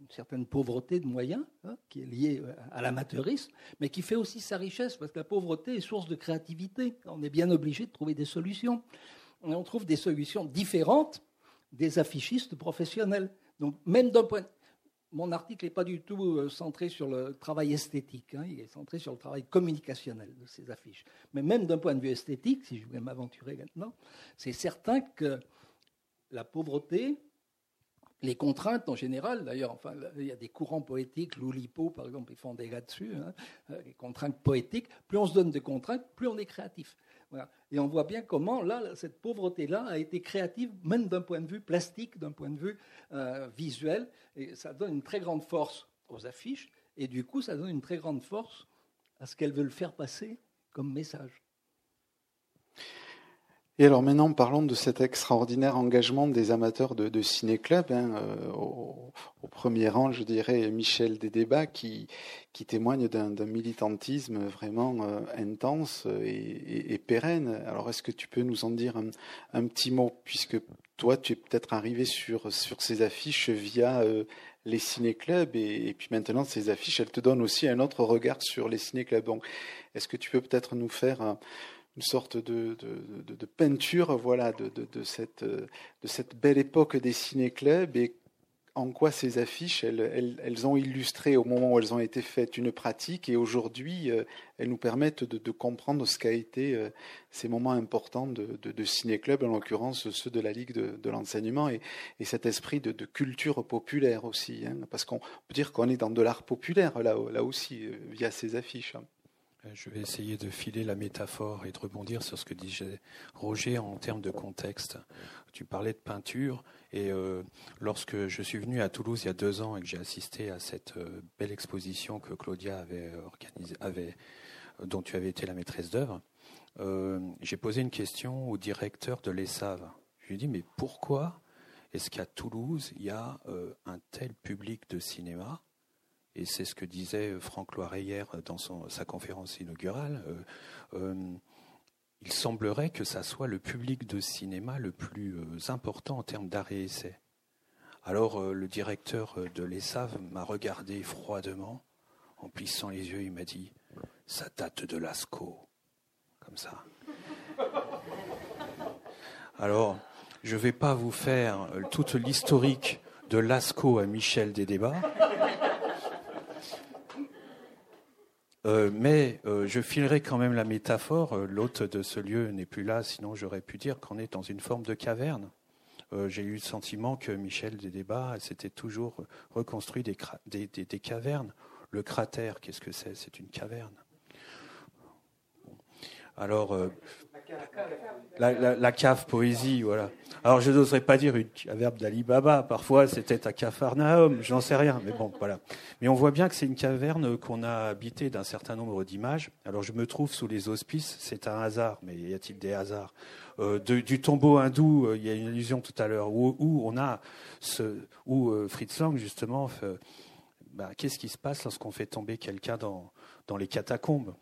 une certaine pauvreté de moyens, hein, qui est liée euh, à l'amateurisme, mais qui fait aussi sa richesse, parce que la pauvreté est source de créativité. On est bien obligé de trouver des solutions. On trouve des solutions différentes des affichistes professionnels. Donc, même d'un point. Mon article n'est pas du tout euh, centré sur le travail esthétique, hein, il est centré sur le travail communicationnel de ces affiches. Mais même d'un point de vue esthétique, si je voulais m'aventurer maintenant, c'est certain que la pauvreté, les contraintes en général, d'ailleurs, enfin, il y a des courants poétiques, l'Oulipo par exemple, ils font des là-dessus, hein, euh, les contraintes poétiques. Plus on se donne de contraintes, plus on est créatif. Et on voit bien comment, là, cette pauvreté-là a été créative, même d'un point de vue plastique, d'un point de vue euh, visuel. Et ça donne une très grande force aux affiches, et du coup, ça donne une très grande force à ce qu'elles veulent faire passer comme message. Et alors maintenant, parlons de cet extraordinaire engagement des amateurs de, de ciné-club. Hein, euh, au, premier rang, je dirais, Michel Desdébats, qui, qui témoigne d'un militantisme vraiment euh, intense et, et, pérenne. Alors, est-ce que tu peux nous en dire un, un petit mot, puisque toi, tu es peut-être arrivé sur, sur ces affiches via euh, les ciné-clubs, et, et, puis maintenant, ces affiches, elles te donnent aussi un autre regard sur les ciné-clubs. Donc, est-ce que tu peux peut-être nous faire une sorte de, de, peinture voilà, de, cette, de cette belle époque des ciné-clubs et en quoi ces affiches, elles, elles, ont illustré au moment où elles ont été faites une pratique et aujourd'hui, euh, elles nous permettent de, comprendre ce qu'a été euh, ces moments importants de, de, ciné-club, en l'occurrence ceux de la Ligue de, l'enseignement et, et, cet esprit de, culture populaire aussi. Hein, parce qu'on peut dire qu'on est dans de l'art populaire là, là aussi, euh, via ces affiches. Hein. Je vais essayer de filer la métaphore et de rebondir sur ce que disait Roger en termes de contexte. Tu parlais de peinture et euh, lorsque je suis venu à Toulouse il y a deux ans et que j'ai assisté à cette euh, belle exposition que Claudia avait organisée, dont tu avais été la maîtresse d'œuvre, euh, j'ai posé une question au directeur de l'ESSAV. Je lui ai dit mais pourquoi est-ce qu'à Toulouse il y a un tel public de cinéma et c'est ce que disait euh, Franck Loiret hier dans sa conférence inaugurale, euh, euh, il semblerait que ça soit le public de cinéma le plus important en termes d'art et essai. Alors le directeur de l'ESAV m'a regardé froidement, en plissant les yeux, il m'a dit Ça date de Lascaux. Comme ça. Alors, je ne vais pas vous faire toute l'historique de Lascaux à Michel des débats. Euh, mais euh, je filerai quand même la métaphore. Euh, l'hôte de ce lieu n'est plus là, sinon j'aurais pu dire qu'on est dans une forme de caverne. J'ai eu le sentiment que Michel des débats s'était toujours reconstruit des, des, cavernes. Le cratère, qu'est-ce que c'est? C'est une caverne. Alors, la, cave poésie, voilà. Alors je n'oserais pas dire une caverne d'Ali Baba, parfois c'était à Capharnaüm, j'en sais rien, mais bon, voilà. Mais on voit bien que c'est une caverne qu'on a habitée d'un certain nombre d'images. Alors je me trouve sous les auspices, c'est un hasard, mais y a-t-il des hasards? Euh, Du tombeau hindou, euh, il y a une allusion tout à l'heure, où, on a où euh, Fritz Lang justement, bah, qu'est-ce qui se passe lorsqu'on fait tomber quelqu'un dans les catacombes?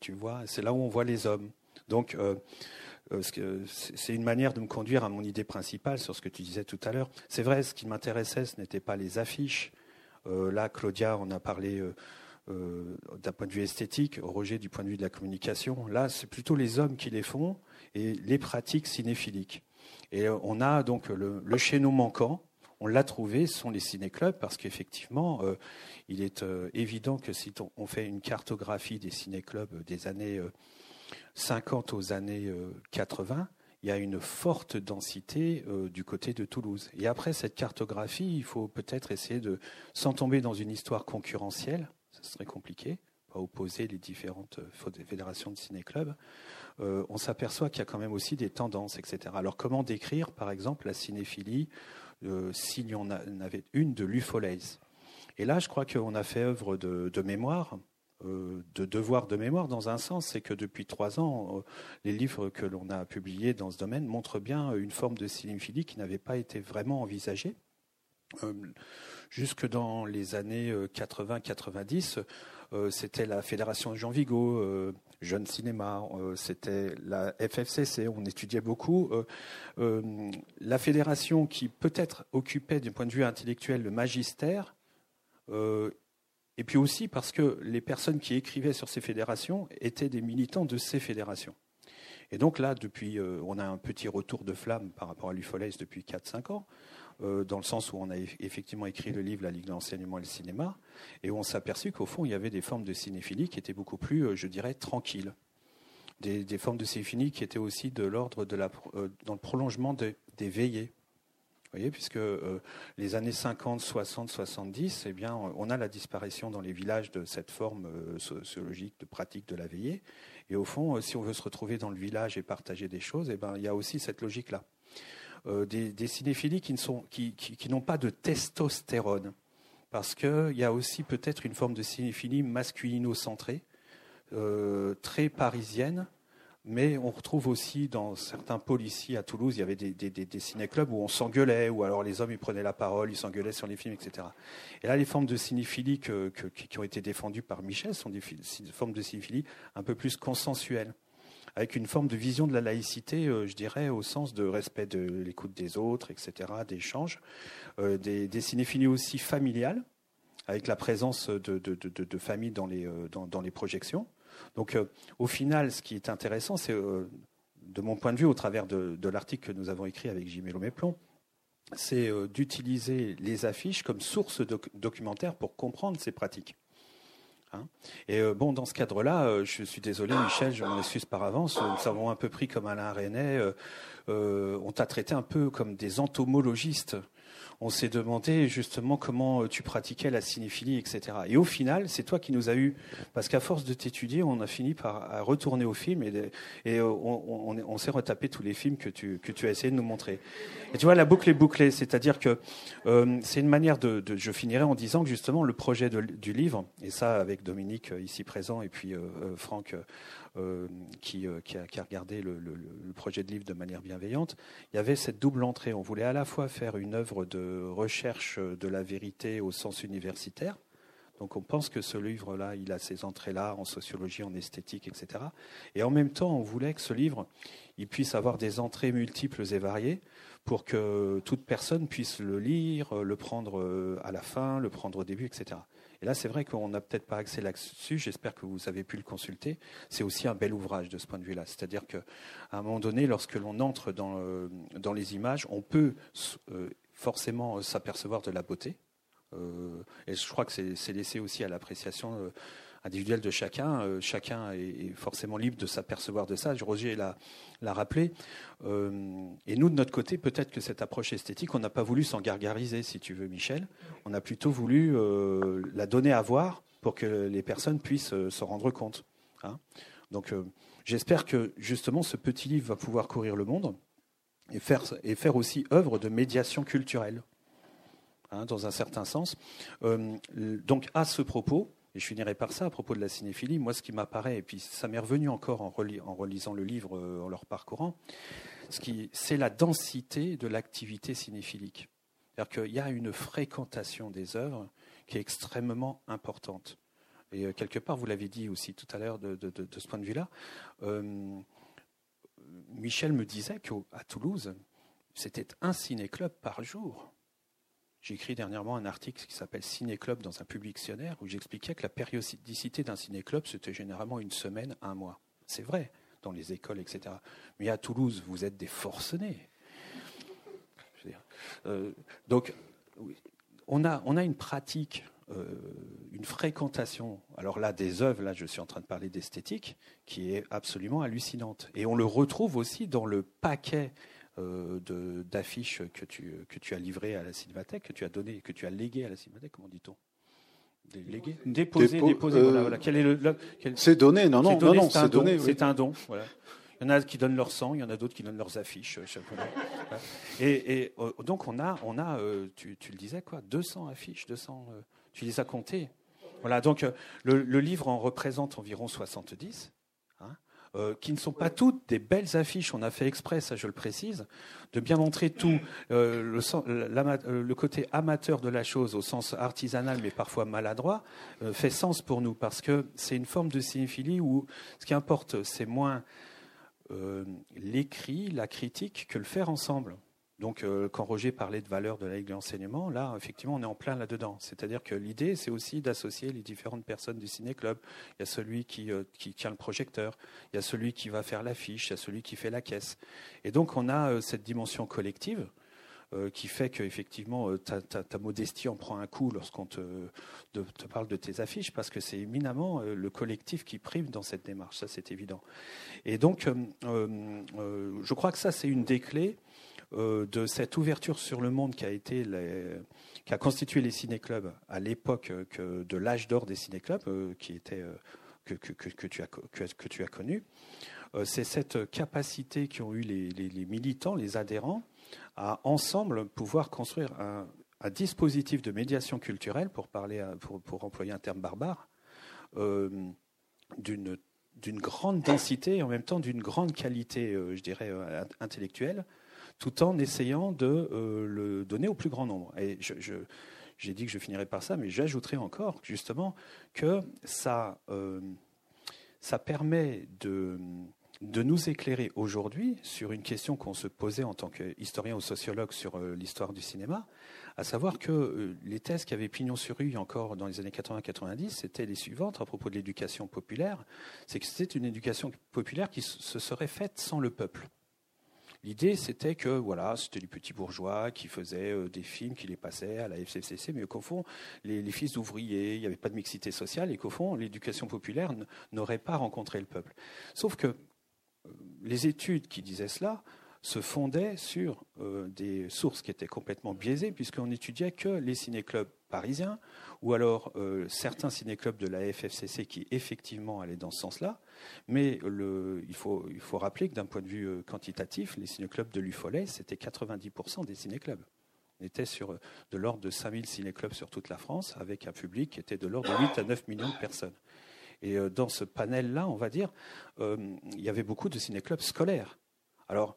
Tu vois, c'est là où on voit les hommes. Donc, euh, euh, c'est une manière de me conduire à mon idée principale sur ce que tu disais tout à l'heure. C'est vrai, ce qui m'intéressait, ce n'était pas les affiches. Euh, là, Claudia, on a parlé d'un point de vue esthétique, Roger du point de vue de la communication. Là, c'est plutôt les hommes qui les font et les pratiques cinéphiliques. Et on a donc le, le chaînon manquant. On l'a trouvé, ce sont les ciné-clubs, parce qu'effectivement, il est évident que si on fait une cartographie des ciné-clubs des années 50 aux années 80, euh, il y a une forte densité euh, du côté de Toulouse. Et après cette cartographie, il faut peut-être essayer de, sans tomber dans une histoire concurrentielle, ce serait compliqué, pas opposer les différentes euh, fédérations de ciné-clubs, on s'aperçoit qu'il y a quand même aussi des tendances, etc. Alors comment décrire, par exemple, la cinéphilie s'il y en avait une de Lufolaise? Et là, je crois qu'on a fait œuvre de mémoire euh, de devoir de mémoire dans un sens, c'est que depuis trois ans, euh, les livres que l'on a publiés dans ce domaine montrent bien une forme de cinéphilie qui n'avait pas été vraiment envisagée. Euh, jusque dans les années 80-90, c'était la Fédération Jean Vigo, Jeune Cinéma, c'était la FFCC, on étudiait beaucoup. la fédération qui peut-être occupait du point de vue intellectuel le magistère, et puis aussi parce que les personnes qui écrivaient sur ces fédérations étaient des militants de ces fédérations. Et donc là, depuis, euh, on a un petit retour de flamme par rapport à l'UFOLES depuis 4-5 ans, euh, dans le sens où on a effectivement écrit le livre La Ligue de l'enseignement et le cinéma, et où on s'est aperçu qu'au fond, il y avait des formes de cinéphilie qui étaient beaucoup plus, euh, je dirais, tranquilles. Des, formes de cinéphilie qui étaient aussi de l'ordre dans le prolongement des veillées voyez, puisque euh, les années 50, 60, 70, eh bien, on a la disparition dans les villages de cette forme euh, sociologique de pratique de la veillée. Et au fond, euh, si on veut se retrouver dans le village et partager des choses, eh ben, il y a aussi cette logique-là. Des, des, cinéphilies qui, n'ont qui, qui, pas de testostérone, parce qu'il y a aussi peut-être une forme de cinéphilie masculino-centrée, très parisienne, mais on retrouve aussi dans certains ici à Toulouse, il y avait des, des, ciné-clubs où on s'engueulait, où alors les hommes ils prenaient la parole, ils s'engueulaient sur les films, etc. Et là, les formes de cinéphilie qui ont été défendues par Michel sont des, formes de cinéphilie un peu plus consensuelles, avec une forme de vision de la laïcité, euh, je dirais, au sens de respect de l'écoute des autres, etc., d'échanges, euh, des, cinéphilies aussi familiales, avec la présence de, familles dans les, euh, dans, dans les projections. Donc, euh, au final, ce qui est intéressant, c'est, euh, de mon point de vue, au travers de, l'article que nous avons écrit avec Jimé Loméplon, c'est euh, d'utiliser les affiches comme source documentaire pour comprendre ces pratiques. Hein. et bon, dans ce cadre-là, je suis désolé, Michel, je m'en excuse par avance. Nous avons un peu pris comme Alain René. on t'a traité un peu comme des entomologistes on s'est demandé justement comment tu pratiquais la cinéphilie, etc. Et au final, c'est toi qui nous as eu, parce qu'à force de t'étudier, on a fini par retourner au film et, et on, s'est retapé tous les films que tu, as essayé de nous montrer. Et tu vois, la boucle est bouclée, c'est-à-dire que euh, c'est une manière de, Je finirai en disant que justement le projet du livre, et ça avec Dominique ici présent et puis Franck euh, qui, euh, qui, a, regardé le, le, projet de livre de manière bienveillante, il y avait cette double entrée. On voulait à la fois faire une œuvre de recherche de la vérité au sens universitaire. Donc on pense que ce livre-là, il a ces entrées-là en sociologie, en esthétique, etc. Et en même temps, on voulait que ce livre, il puisse avoir des entrées multiples et variées pour que toute personne puisse le lire, le prendre euh, à la fin, le prendre au début, etc. Et là, c'est vrai qu'on n'a peut-être pas accès là-dessus. J'espère que vous avez pu le consulter. C'est aussi un bel ouvrage de ce point de vue-là. C'est-à-dire qu'à un moment donné, lorsque l'on entre dans, euh, les images, on peut euh, forcément euh, s'apercevoir de la beauté. et je crois que c'est laissé aussi à l'appréciation individuelle de chacun. chacun est, forcément libre de s'apercevoir de ça. Roger l'a rappelé. et nous, de notre côté, peut-être que cette approche esthétique, on n'a pas voulu s'en gargariser, si tu veux, Michel. On a plutôt voulu la donner à voir pour que les personnes puissent s'en rendre compte. Hein. Donc, j'espère que justement, ce petit livre va pouvoir courir le monde et faire, et faire aussi œuvre de médiation culturelle. Hein, dans un certain sens. donc, à ce propos, et je finirai par ça à propos de la cinéphilie. Moi, ce qui m'apparaît, et puis ça m'est revenu encore en, relisant le livre, euh, en le parcourant, c'est la densité de l'activité cinéphilique. C'est-à-dire qu'il y a une fréquentation des œuvres qui est extrêmement importante. Et euh, quelque part, vous l'avez dit aussi tout à l'heure de, ce point de vue-là, euh, Michel me disait qu'à Toulouse, c'était un ciné-club par jour. J'ai écrit dernièrement un article qui s'appelle Ciné-Club dans un publictionnaire où j'expliquais que la périodicité d'un ciné-club, c'était généralement une semaine, un mois. C'est vrai, dans les écoles, etc. Mais à Toulouse, vous êtes des forcenés. Euh, donc, on a, on a une pratique, euh, une fréquentation, alors là, des œuvres, là, je suis en train de parler d'esthétique, qui est absolument hallucinante. Et on le retrouve aussi dans le paquet d'affiches que tu, que tu as livrées à la Cinémathèque, que tu as donné, que tu as légué à la Cinémathèque, comment dit-on? Légué Déposé, déposé, voilà, voilà. Quel est le, C'est donné, non, non, non, c'est donné. C'est un don, voilà. Il y en a qui donnent leur sang, il y en a d'autres qui donnent leurs affiches. Euh, et, et euh, donc on a, on a tu, tu, le disais quoi, 200 affiches, 200. tu les as comptées. Voilà, donc le, le livre en représente environ 70. Euh, qui ne sont pas toutes des belles affiches. On a fait exprès, ça je le précise, de bien montrer tout euh, le, euh, le, côté amateur de la chose au sens artisanal, mais parfois maladroit, fait sens pour nous parce que c'est une forme de cinéphilie où ce qui importe, c'est moins l'écrit, la critique que le faire ensemble. Donc, euh, quand Roger parlait de valeur de la Ligue de l'enseignement, là, effectivement, on est en plein là-dedans. C'est-à-dire que l'idée, c'est aussi d'associer les différentes personnes du ciné-club. Il y a celui qui, euh, tient le projecteur, il y a celui qui va faire l'affiche, il y a celui qui fait la caisse. Et donc, on a euh, cette dimension collective qui fait qu'effectivement, ta, ta, modestie en prend un coup lorsqu'on te, te, parle de tes affiches, parce que c'est éminemment le collectif qui prime dans cette démarche, ça c'est évident. Et donc, je crois que ça, c'est une des clés euh, de cette ouverture sur le monde qui a été qui a constitué les ciné-clubs à l'époque euh, de l'âge d'or des ciné-clubs, euh, qui était que, que, tu as, que, tu as connu. c'est cette capacité qu'ont eu les, les, militants, les adhérents, à ensemble pouvoir construire un, dispositif de médiation culturelle, pour, parler, pour, pour employer un terme barbare, d'une d'une grande densité et en même temps d'une grande qualité, je dirais, intellectuelle, tout en essayant de euh, le donner au plus grand nombre. Et j'ai dit que je finirais par ça, mais j'ajouterai encore justement que ça, euh, ça permet de, de nous éclairer aujourd'hui sur une question qu'on se posait en tant qu'historien ou sociologue sur euh, l'histoire du cinéma, à savoir que les thèses qui avaient pignon sur rue encore dans les années 80-90, c'était les suivantes à propos de l'éducation populaire, c'est que c'était une éducation populaire qui se serait faite sans le peuple. L'idée, c'était que voilà, c'était les petits bourgeois qui faisaient euh, des films, qui les passaient à la FCCC, mais qu'au fond, les, fils d'ouvriers, il n'y avait pas de mixité sociale, et qu'au fond, l'éducation populaire n'aurait pas rencontré le peuple. Sauf que euh, les études qui disaient cela se fondait sur euh, des sources qui étaient complètement biaisées, puisqu'on étudiait que les ciné-clubs parisiens, ou alors certains ciné-clubs de la FFCC qui effectivement allaient dans ce sens-là. Mais il, faut, rappeler que d'un point de vue euh, quantitatif, les ciné-clubs de l'UFOLET, c'était 90% des ciné-clubs. On était sur de l'ordre de 5000 ciné-clubs sur toute la France, avec un public qui était de l'ordre de 8 à 9 millions de personnes. Et dans ce panel-là, on va dire, il y avait beaucoup de ciné-clubs scolaires. Alors,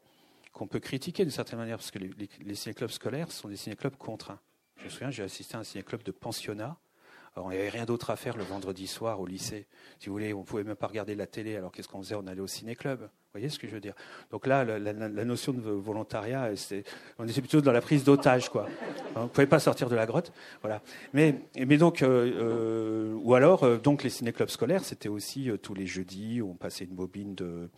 qu'on peut critiquer d'une certaine manière, parce que les, les, ciné-clubs scolaires sont des ciné-clubs contraints. Je me souviens, j'ai assisté à un ciné-club de pensionnat. Alors, il n'y avait rien d'autre à faire le vendredi soir au lycée. Si vous voulez, on ne pouvait même pas regarder la télé. Alors, qu'est-ce qu'on faisait? On allait au ciné-club. Vous voyez ce que je veux dire? Donc là, la, notion de volontariat, on était plutôt dans la prise d'otage, quoi. On ne pouvait pas sortir de la grotte, voilà. Mais, donc, euh, euh, ou alors, euh, donc les ciné-clubs scolaires, c'était aussi tous les jeudis, on passait une bobine de,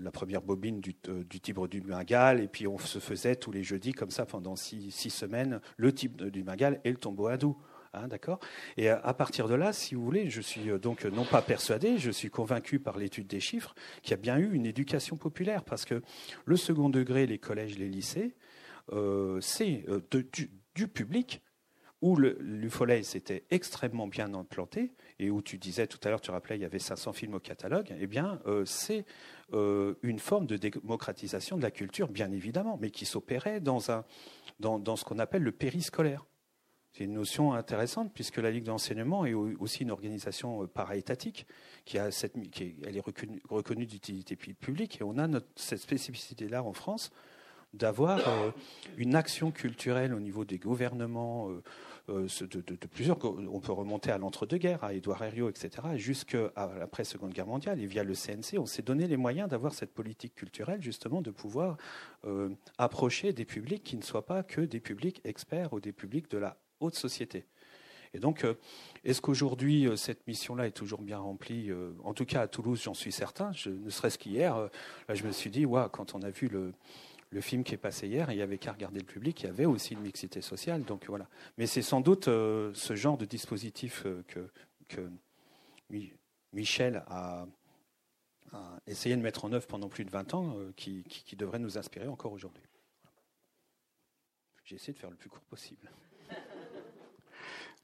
la première bobine du, Tibre du Bengale, et puis on se faisait tous les jeudis, comme ça, pendant six, semaines, le Tibre du Bengale et le tombeau hindou. Hein, d'accord Et à partir de là, si vous voulez, je suis euh, donc non pas persuadé, je suis convaincu par l'étude des chiffres qu'il y a bien eu une éducation populaire, parce que le second degré, les collèges, les lycées, euh, c'est du, public où l'UFOLEI s'était extrêmement bien implanté, et où tu disais tout à l'heure, tu rappelais, il y avait 500 films au catalogue, eh bien, euh, c'est euh, une forme de démocratisation de la culture, bien évidemment, mais qui s'opérait dans, un, dans, dans ce qu'on appelle le périscolaire. C'est une notion intéressante puisque la Ligue d'enseignement est aussi une organisation euh, para-étatique qui, a cette, qui est, elle est reconnue, d'utilité publique et on a cette spécificité-là en France d'avoir une action culturelle au niveau des gouvernements, euh, de, plusieurs. On peut remonter à l'entre-deux-guerres, à Édouard Herriot, etc., jusqu'à l'après-seconde guerre mondiale. Et via le CNC, on s'est donné les moyens d'avoir cette politique culturelle, justement, de pouvoir euh, approcher des publics qui ne soient pas que des publics experts ou des publics de la haute société. Et donc, euh, est-ce qu'aujourd'hui, cette mission-là est toujours bien remplie En tout cas, à Toulouse, j'en suis certain. Ne serait-ce qu'hier, je me suis dit, ouais, quand on a vu le, film qui est passé hier, il n'y avait qu'à regarder le public, il y avait aussi une mixité sociale. Donc voilà. Mais c'est sans doute euh, ce genre de dispositif euh, que, Michel a, essayé de mettre en œuvre pendant plus de 20 ans euh, qui, devrait nous inspirer encore aujourd'hui. J'ai essayé de faire le plus court possible.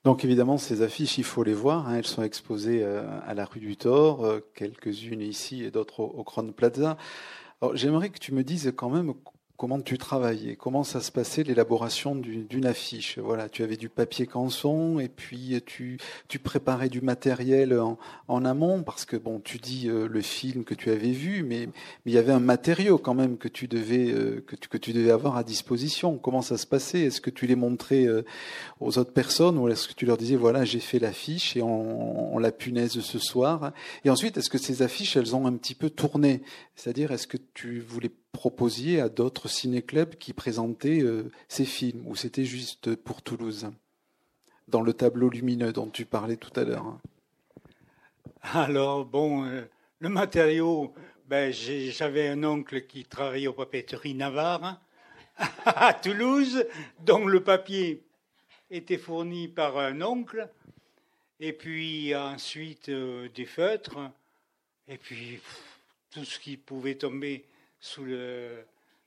Donc évidemment, ces affiches, il faut les voir. Hein. elles sont exposées à la rue du Thor, quelques-unes ici et d'autres au, au Plaza. J'aimerais que tu me dises quand même comment tu travaillais, comment ça se passait l'élaboration d'une affiche. Voilà, tu avais du papier canson et puis tu, tu préparais du matériel en, en amont parce que bon, tu dis euh, le film que tu avais vu, mais, mais, il y avait un matériau quand même que tu devais euh, que, tu, que tu devais avoir à disposition. Comment ça se passait? Est-ce que tu les montrais euh, aux autres personnes ou est-ce que tu leur disais voilà j'ai fait l'affiche et on, on la punaise ce soir? Et ensuite, est-ce que ces affiches elles ont un petit peu tourné? C'est-à-dire est-ce que tu voulais proposiez à d'autres ciné-clubs qui présentaient euh, ces films, ou c'était juste pour Toulouse, dans le tableau lumineux dont tu parlais tout à l'heure Alors, bon, euh, le matériau, ben, j'avais un oncle qui travaillait aux papeteries Navarre [laughs] à Toulouse, dont le papier était fourni par un oncle, et puis ensuite euh, des feutres, et puis tout ce qui pouvait tomber sous, le,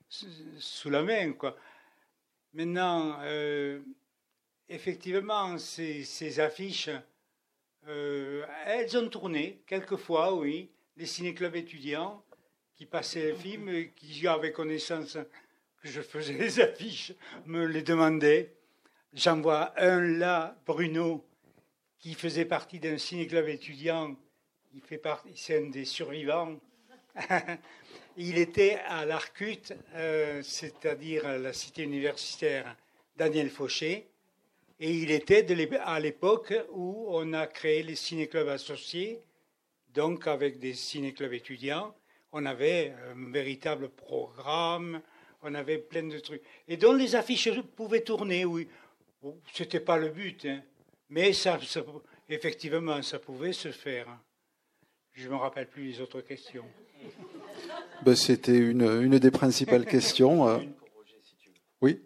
sous la main. Quoi. Maintenant, euh, effectivement, ces, affiches, euh, elles ont tourné quelquefois, oui. Les ciné-clubs étudiants qui passaient les films, qui avaient connaissance que je faisais les affiches, me les demandaient. J'en vois un là, Bruno, qui faisait partie d'un ciné-club étudiant. Il fait partie, c'est un des survivants. [laughs] Il était à l'Arcut, euh, c'est-à-dire la cité universitaire Daniel Fauché, et il était à l'époque où on a créé les ciné-clubs associés, donc avec des ciné-clubs étudiants. On avait un véritable programme, on avait plein de trucs. Et dont les affiches pouvaient tourner, oui. Ce n'était pas le but, hein. mais effectivement, ça pouvait se faire. Je ne me rappelle plus les autres questions. Ben, c'était une, une, des principales questions. Oui.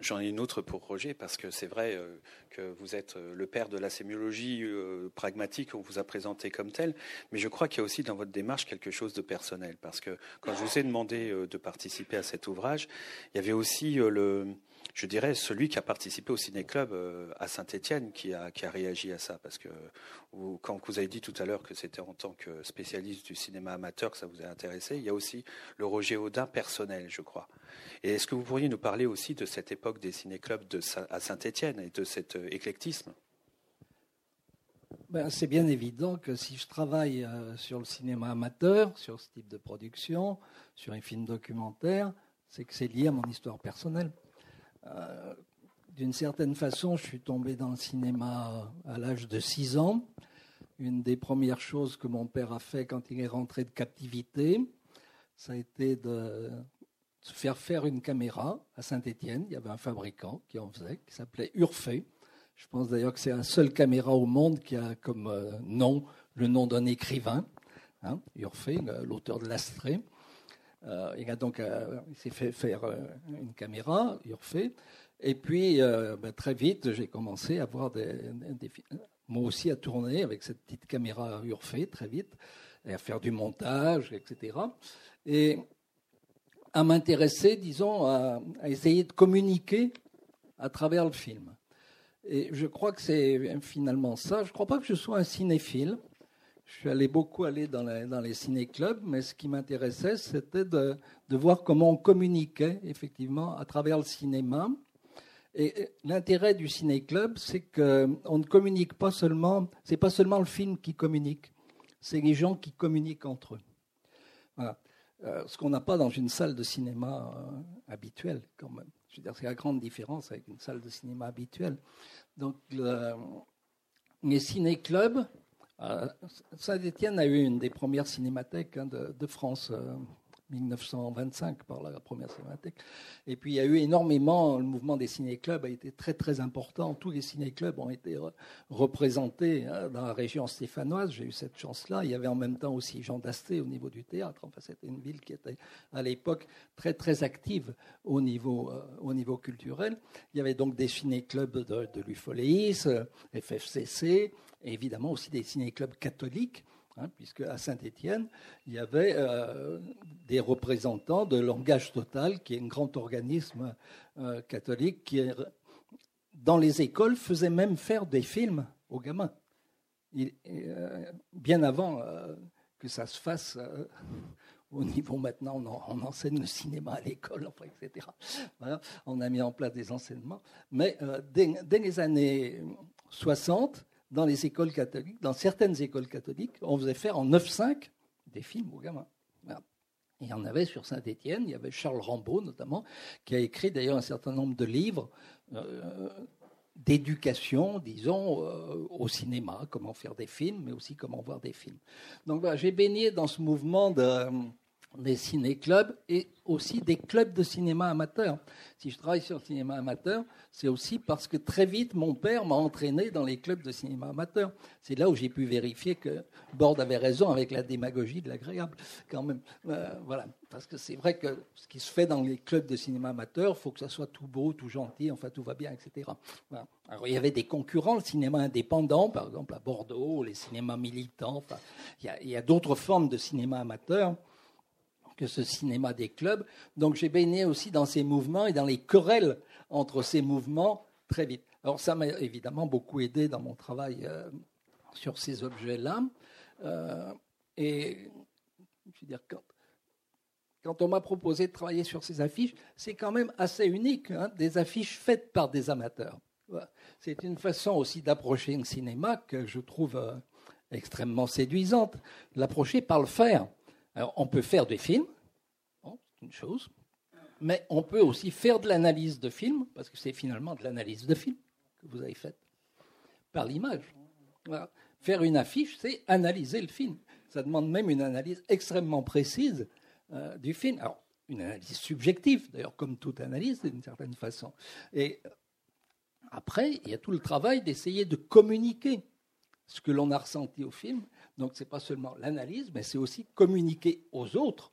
J'en ai une autre pour Roger, parce que c'est vrai euh, que vous êtes euh, le père de la sémiologie euh, pragmatique, on vous a présenté comme tel, mais je crois qu'il y a aussi dans votre démarche quelque chose de personnel, parce que quand je vous ai demandé de participer à cet ouvrage, il y avait aussi le, je dirais, celui qui a participé au ciné-club euh, à Saint-Étienne qui a, réagi à ça. Parce que quand vous avez dit tout à l'heure que c'était en tant que spécialiste du cinéma amateur que ça vous a intéressé, il y a aussi le Roger Audin personnel, je crois. Et est-ce que vous pourriez nous parler aussi de cette époque des ciné-clubs à Saint-Étienne et de cet euh, éclectisme? Ben, c'est bien évident que si je travaille euh, sur le cinéma amateur, sur ce type de production, sur un film documentaire, c'est que c'est lié à mon histoire personnelle. Euh, d'une certaine façon, je suis tombé dans le cinéma à l'âge de 6 ans. Une des premières choses que mon père a fait quand il est rentré de captivité, ça a été de se faire faire une caméra à Saint-Étienne. Il y avait un fabricant qui en faisait, qui s'appelait Urfé. Je pense d'ailleurs que c'est un seul caméra au monde qui a comme euh, nom le nom d'un écrivain, hein, Urfé, l'auteur de l'Astrée. Euh, il a donc euh, s'est fait faire euh, une caméra, Urfé. Et puis, ben, très vite, j'ai commencé à voir des, moi aussi à tourner avec cette petite caméra Urfé, très vite, et à faire du montage, etc. Et à m'intéresser, disons, à, à, essayer de communiquer à travers le film. Et je crois que c'est finalement ça. Je ne crois pas que je sois un cinéphile. Je suis allé beaucoup aller dans les, dans ciné-clubs, mais ce qui m'intéressait, c'était de, voir comment on communiquait effectivement à travers le cinéma. Et l'intérêt du ciné-club, c'est qu'on ne communique pas seulement, c'est pas seulement le film qui communique, c'est les gens qui communiquent entre eux. Euh, ce qu'on n'a pas dans une salle de cinéma euh, habituelle, quand même. Je veux dire, c'est la grande différence avec une salle de cinéma habituelle. Donc, le, les ciné-clubs, Saint-Étienne a eu une des premières cinémathèques hein, de, France, 1925 euh, par la première cinémathèque. Et puis il y a eu énormément, le mouvement des ciné-clubs a été très très important. Tous les ciné-clubs ont été représentés hein, dans la région stéphanoise. J'ai eu cette chance-là. Il y avait en même temps aussi Jean Dasté au niveau du théâtre. Enfin, c'était une ville qui était à l'époque très très active au niveau, euh, au niveau culturel. Il y avait donc des ciné-clubs de, de FFCC, et évidemment aussi des ciné-clubs catholiques, hein, puisque à Saint-Étienne, il y avait euh, des représentants de Langage Total, qui est un grand organisme euh, catholique qui, dans les écoles, faisait même faire des films aux gamins. Euh, bien avant que ça se fasse au niveau maintenant, on, enseigne le cinéma à l'école, etc. on a mis en place des enseignements. Mais dès, les années 60, dans les écoles catholiques, dans certaines écoles catholiques, on faisait faire en 9-5 des films aux gamins. Il y en avait sur Saint-Étienne, il y avait Charles Rambaud notamment, qui a écrit d'ailleurs un certain nombre de livres euh, d'éducation, disons, euh, au cinéma, comment faire des films, mais aussi comment voir des films. Donc voilà, j'ai baigné dans ce mouvement de des ciné-clubs et aussi des clubs de cinéma amateur. Si je travaille sur le cinéma amateur, c'est aussi parce que très vite, mon père m'a entraîné dans les clubs de cinéma amateur. C'est là où j'ai pu vérifier que Borde avait raison avec la démagogie de l'agréable, quand même. Euh, voilà. Parce que c'est vrai que ce qui se fait dans les clubs de cinéma amateur, il faut que ça soit tout beau, tout gentil, enfin tout va bien, etc. Alors il y avait des concurrents, le cinéma indépendant, par exemple à Bordeaux, les cinémas militants. Il y a d'autres formes de cinéma amateur que ce cinéma des clubs. Donc j'ai baigné aussi dans ces mouvements et dans les querelles entre ces mouvements très vite. Alors ça m'a évidemment beaucoup aidé dans mon travail euh, sur ces objets-là. Euh, et je veux dire, quand, on m'a proposé de travailler sur ces affiches, c'est quand même assez unique, hein, des affiches faites par des amateurs. C'est une façon aussi d'approcher le cinéma que je trouve euh, extrêmement séduisante, l'approcher par le faire. On peut faire des films, c'est une chose, mais on peut aussi faire de l'analyse de film, parce que c'est finalement de l'analyse de film que vous avez faite, par l'image. Faire une affiche, c'est analyser le film. Ça demande même une analyse extrêmement précise euh, du film. Alors, une analyse subjective, d'ailleurs, comme toute analyse, d'une certaine façon. Et après, il y a tout le travail d'essayer de communiquer ce que l'on a ressenti au film donc ce n'est pas seulement l'analyse, mais c'est aussi communiquer aux autres.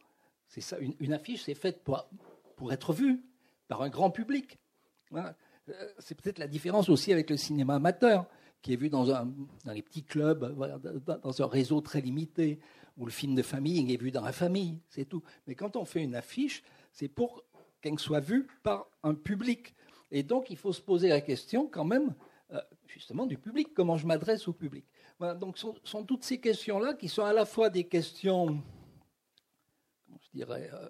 C'est ça, une, affiche, c'est faite pour, pour être vue par un grand public. C'est peut-être la différence aussi avec le cinéma amateur, qui est vu dans, un, dans les petits clubs, dans un réseau très limité, où le film de famille est vu dans la famille, c'est tout. Mais quand on fait une affiche, c'est pour qu'elle soit vue par un public. Et donc, il faut se poser la question quand même, euh, justement, du public, comment je m'adresse au public? Voilà, donc, ce sont, toutes ces questions-là qui sont à la fois des questions, je dirais, euh,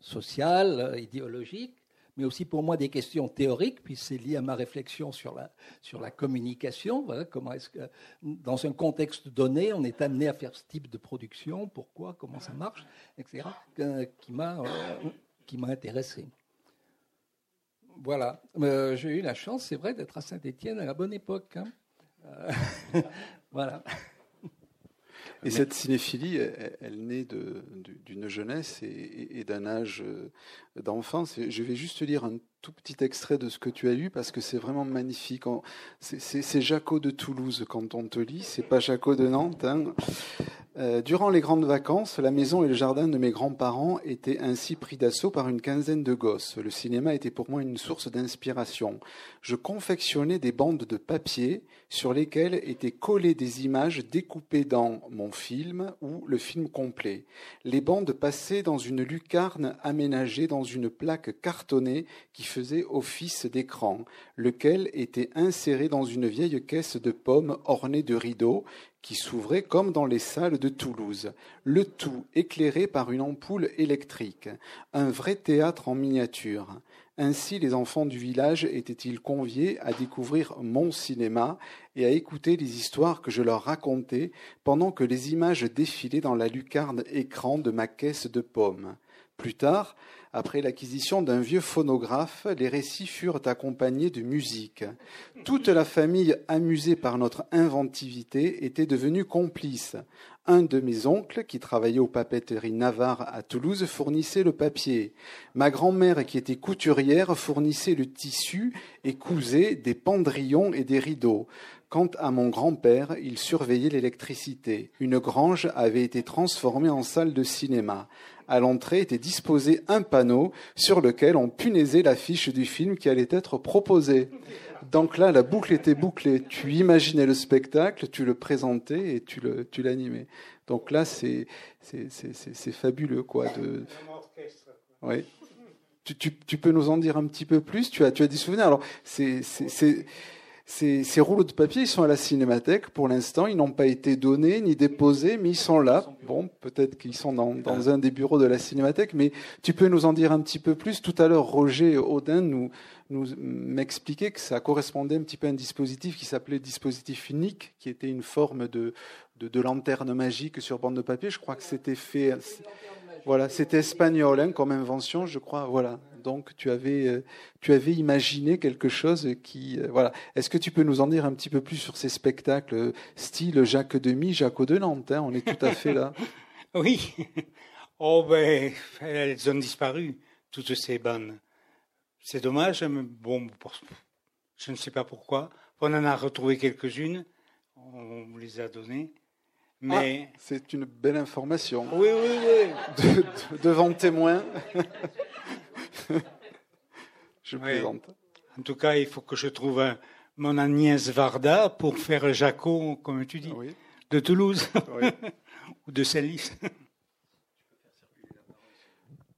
sociales, euh, idéologiques, mais aussi pour moi des questions théoriques, puis c'est lié à ma réflexion sur la, sur la communication. Voilà, comment est-ce que, dans un contexte donné, on est amené à faire ce type de production, pourquoi, comment ça marche, etc., qui m'a qui m'a intéressé. Voilà, euh, j'ai eu la chance, c'est vrai, d'être à Saint-Étienne à la bonne époque. Hein. Euh, [laughs] voilà. Et cette cinéphilie, elle, naît d'une jeunesse et, d'un âge euh, d'enfance. Je vais juste lire un tout petit extrait de ce que tu as lu parce que c'est vraiment magnifique. C'est Jaco de Toulouse quand on te lit, c'est pas Jaco de Nantes. Hein. Euh, durant les grandes vacances, la maison et le jardin de mes grands-parents étaient ainsi pris d'assaut par une quinzaine de gosses. Le cinéma était pour moi une source d'inspiration. Je confectionnais des bandes de papier sur lesquelles étaient collées des images découpées dans mon film ou le film complet. Les bandes passaient dans une lucarne aménagée dans une plaque cartonnée qui faisait office d'écran, lequel était inséré dans une vieille caisse de pommes ornée de rideaux qui s'ouvrait comme dans les salles de Toulouse, le tout éclairé par une ampoule électrique, un vrai théâtre en miniature. Ainsi les enfants du village étaient-ils conviés à découvrir mon cinéma et à écouter les histoires que je leur racontais pendant que les images défilaient dans la lucarne écran de ma caisse de pommes. Plus tard, après l'acquisition d'un vieux phonographe, les récits furent accompagnés de musique. Toute la famille, amusée par notre inventivité, était devenue complice. Un de mes oncles, qui travaillait aux papeteries Navarre à Toulouse, fournissait le papier. Ma grand-mère, qui était couturière, fournissait le tissu et cousait des pendrillons et des rideaux. Quant à mon grand-père, il surveillait l'électricité. Une grange avait été transformée en salle de cinéma à l'entrée était disposé un panneau sur lequel on punaisait l'affiche du film qui allait être proposé. Donc là, la boucle était bouclée. Tu imaginais le spectacle, tu le présentais et tu tu l'animais. Donc là, c'est, c'est, fabuleux, quoi. De... Oui. Tu, tu, peux nous en dire un petit peu plus? Tu as, tu as des souvenirs? Alors, c'est ces, rouleaux de papier, ils sont à la cinémathèque pour l'instant. Ils n'ont pas été donnés ni déposés, mais ils sont là. Bon, peut-être qu'ils sont dans, un des bureaux de la cinémathèque, mais tu peux nous en dire un petit peu plus. Tout à l'heure, Roger Audin nous, m'expliquait que ça correspondait un petit peu à un dispositif qui s'appelait dispositif unique, qui était une forme de, lanterne magique sur bande de papier. Je crois que c'était fait. Voilà, c'était espagnol hein, comme invention, je crois. Voilà. Donc tu avais, euh, tu avais imaginé quelque chose qui, euh, voilà. Est-ce que tu peux nous en dire un petit peu plus sur ces spectacles euh, style Jacques Demy, Jacques de Nantes hein? On est tout à fait là. [laughs] oui. [laughs] Oh ben, elles ont disparu toutes ces bandes. C'est dommage, mais bon, je ne sais pas pourquoi. On en a retrouvé quelques-unes, on les a données. Mais ah, c'est une belle information. Oui, oui, oui. [laughs] devant témoin. [laughs] je plaisante. En tout cas, il faut que je trouve mon Agnès Varda pour faire Jaco, comme tu dis, de Toulouse [laughs] ou de Saint-Lys.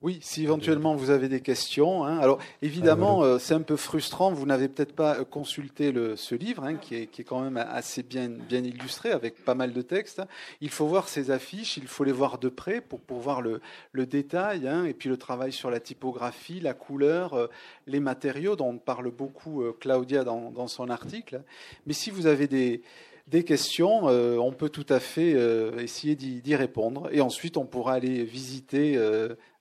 Oui, si éventuellement vous avez des questions. Hein. Alors évidemment, euh, c'est un peu frustrant. Vous n'avez peut-être pas consulté le, ce livre, hein, qui, est, qui, est, quand même assez bien, bien illustré avec pas mal de textes. Il faut voir ces affiches, il faut les voir de près pour, pour voir le, le détail, hein, et puis le travail sur la typographie, la couleur, euh, les matériaux dont parle beaucoup euh, Claudia dans, dans, son article. Mais si vous avez des des questions, on peut tout à fait essayer d'y répondre. Et ensuite, on pourra aller visiter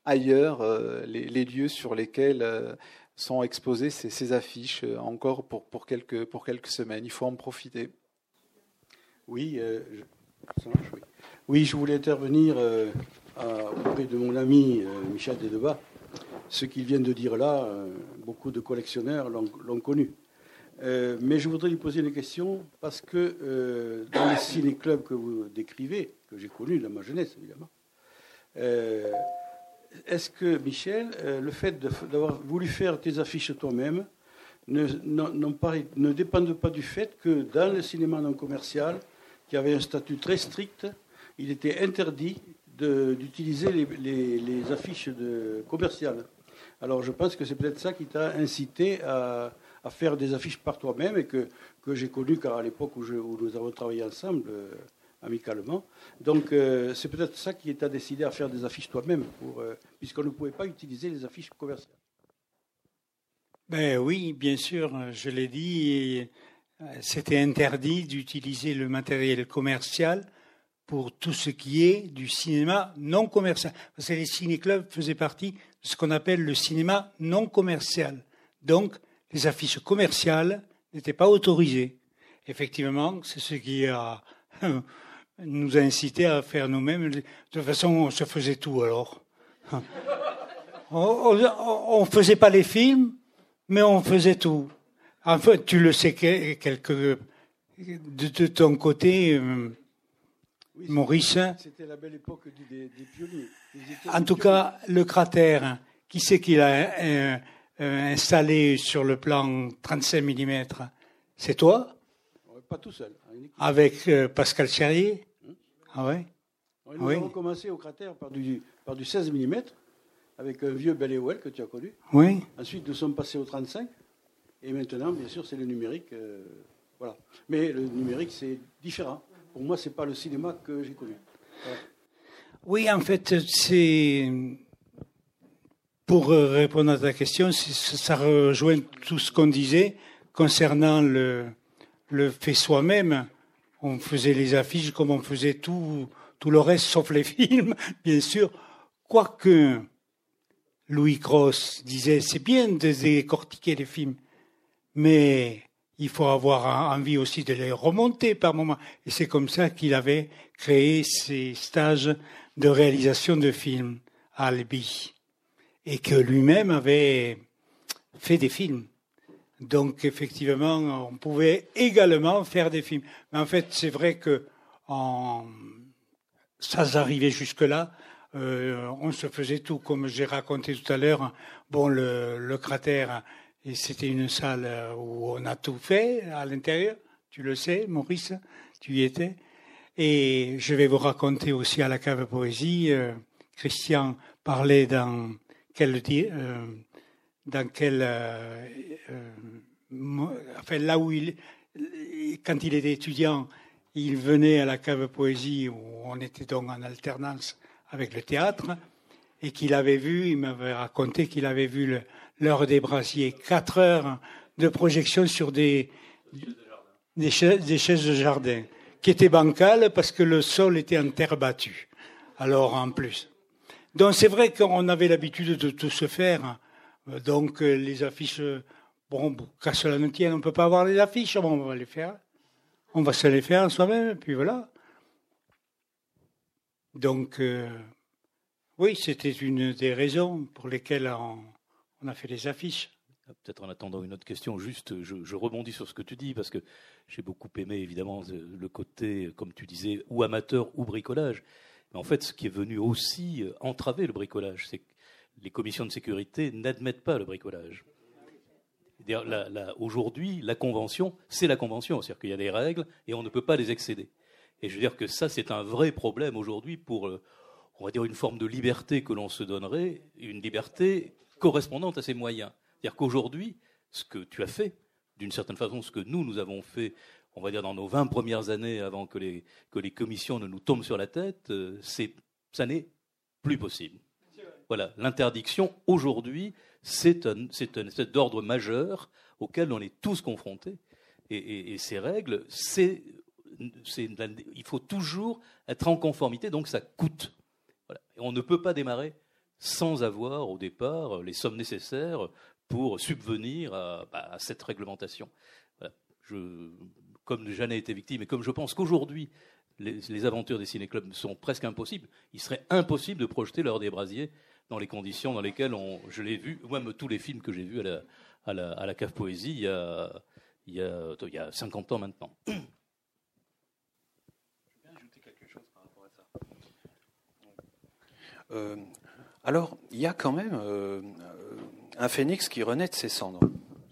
ailleurs euh, les, lieux sur lesquels euh, sont exposées ces, affiches euh, encore pour, quelques, semaines. Il faut en profiter. Oui, je, oui. je voulais intervenir auprès de mon ami Michel Dedeba. Ce qu'il vient de dire là, beaucoup de collectionneurs l'ont connu. mais je voudrais lui poser une question parce que dans les ciné-clubs que vous décrivez, que j'ai connus dans ma jeunesse évidemment, est-ce que, Michel, euh, le fait d'avoir voulu faire tes affiches toi-même ne, dépend pas du fait que dans le cinéma non commercial, qui avait un statut très strict, il était interdit d'utiliser les, affiches commerciales. Alors je pense que c'est peut-être ça qui t'a incité à, faire des affiches par toi-même et que, j'ai connu car à l'époque où, où, nous avons travaillé ensemble euh, amicalement. Donc euh, c'est peut-être ça qui t'a décidé à faire des affiches toi-même, euh, puisqu'on ne pouvait pas utiliser les affiches commerciales. Ben oui, bien sûr, je l'ai dit, c'était interdit d'utiliser le matériel commercial pour tout ce qui est du cinéma non commercial. Parce que les ciné-clubs faisaient partie de ce qu'on appelle le cinéma non commercial. Donc, les affiches commerciales n'étaient pas autorisées. Effectivement, c'est ce qui a, [laughs] nous a à faire nous-mêmes. De toute façon, on se faisait tout alors. [laughs] On ne faisait pas les films, mais on faisait tout. Enfin, tu le sais quelque, de, ton côté, euh, Maurice. C'était la belle époque des, pionniers. En tout cas, le cratère, qui c'est qu'il a euh, euh, installé sur le plan 35 mm C'est toi? Pas tout seul. Avec Pascal Cherrier hum. Ah ouais Nous avons commencé au cratère par du, par du 16 mm, avec un vieux Bellewell que tu as connu. Oui. Ensuite, nous sommes passés au 35. Et maintenant, bien sûr, c'est le numérique. Euh, voilà. Mais le numérique, c'est différent. Pour moi, ce n'est pas le cinéma que j'ai connu. Oui, en fait, c'est. Pour répondre à ta question, ça rejoint tout ce qu'on disait concernant le, le fait soi-même. On faisait les affiches comme on faisait tout, tout le reste, sauf les [laughs] films, bien sûr. Quoique Louis Cross disait, c'est bien de décortiquer les films, mais il faut avoir envie aussi de les remonter par moments. Et c'est comme ça qu'il avait créé ces stages de réalisation de films à Albi. Et que lui-même avait fait des films. Donc effectivement, on pouvait également faire des films. Mais en fait, c'est vrai que en... ça arrivait jusque-là. Euh, on se faisait tout, comme j'ai raconté tout à l'heure. Bon, le, le cratère, c'était une salle où on a tout fait à l'intérieur. Tu le sais, Maurice, tu y étais. Et je vais vous raconter aussi à la cave poésie. Euh, Christian parlait dans quel, euh, dans quel, euh, enfin là où il, quand il était étudiant, il venait à la cave poésie où on était donc en alternance avec le théâtre et qu'il avait vu, il m'avait raconté qu'il avait vu l'heure des brasiers, quatre heures de projection sur des, des, chaises, de jardin, qui étaient bancales parce que le sol était en terre battue. Alors, en plus. Donc, c'est vrai qu'on avait l'habitude de tout se faire. Donc, les affiches, bon, qu'à cela ne tienne, on ne peut pas avoir les affiches, bon, on va les faire. On va se les faire soi-même, puis voilà. Donc, euh, oui, c'était une des raisons pour lesquelles on, a fait les affiches. Ah, peut-être en attendant une autre question, juste, je, rebondis sur ce que tu dis, parce que j'ai beaucoup aimé, évidemment, le côté, comme tu disais, ou amateur ou bricolage. Mais en fait, ce qui est venu aussi euh, entraver le bricolage, c'est que les commissions de sécurité n'admettent pas le bricolage. Aujourd'hui, la convention, c'est la convention. C'est-à-dire qu'il y a des règles et on ne peut pas les excéder. Et je veux dire que ça, c'est un vrai problème aujourd'hui pour, euh, on va dire, une forme de liberté que l'on se donnerait, une liberté correspondante à ses moyens. C'est-à-dire qu'aujourd'hui, ce que tu as fait, d'une certaine façon, ce que nous, nous avons fait, on va dire dans nos 20 premières années avant que les, commissions ne nous tombent sur la tête, euh, ça n'est plus possible. Voilà, l'interdiction aujourd'hui, c'est un, un majeur auquel on est tous confrontés. Et, ces règles, c'est, il faut toujours être en conformité, donc ça coûte. Voilà. on ne peut pas démarrer sans avoir au départ les sommes nécessaires pour subvenir à, bah, cette réglementation. comme j'en ai été victime et comme je pense qu'aujourd'hui les, aventures des ciné-clubs sont presque impossibles, il serait impossible de projeter l'heure des brasiers dans les conditions dans lesquelles on, je l'ai vu, même tous les films que j'ai vus à la, à, cave poésie il y, a, il, y a, il y a 50 ans maintenant. Je ajouter quelque chose par rapport à ça. Euh, Alors, il y a quand même euh, un phénix qui renaît de ses cendres.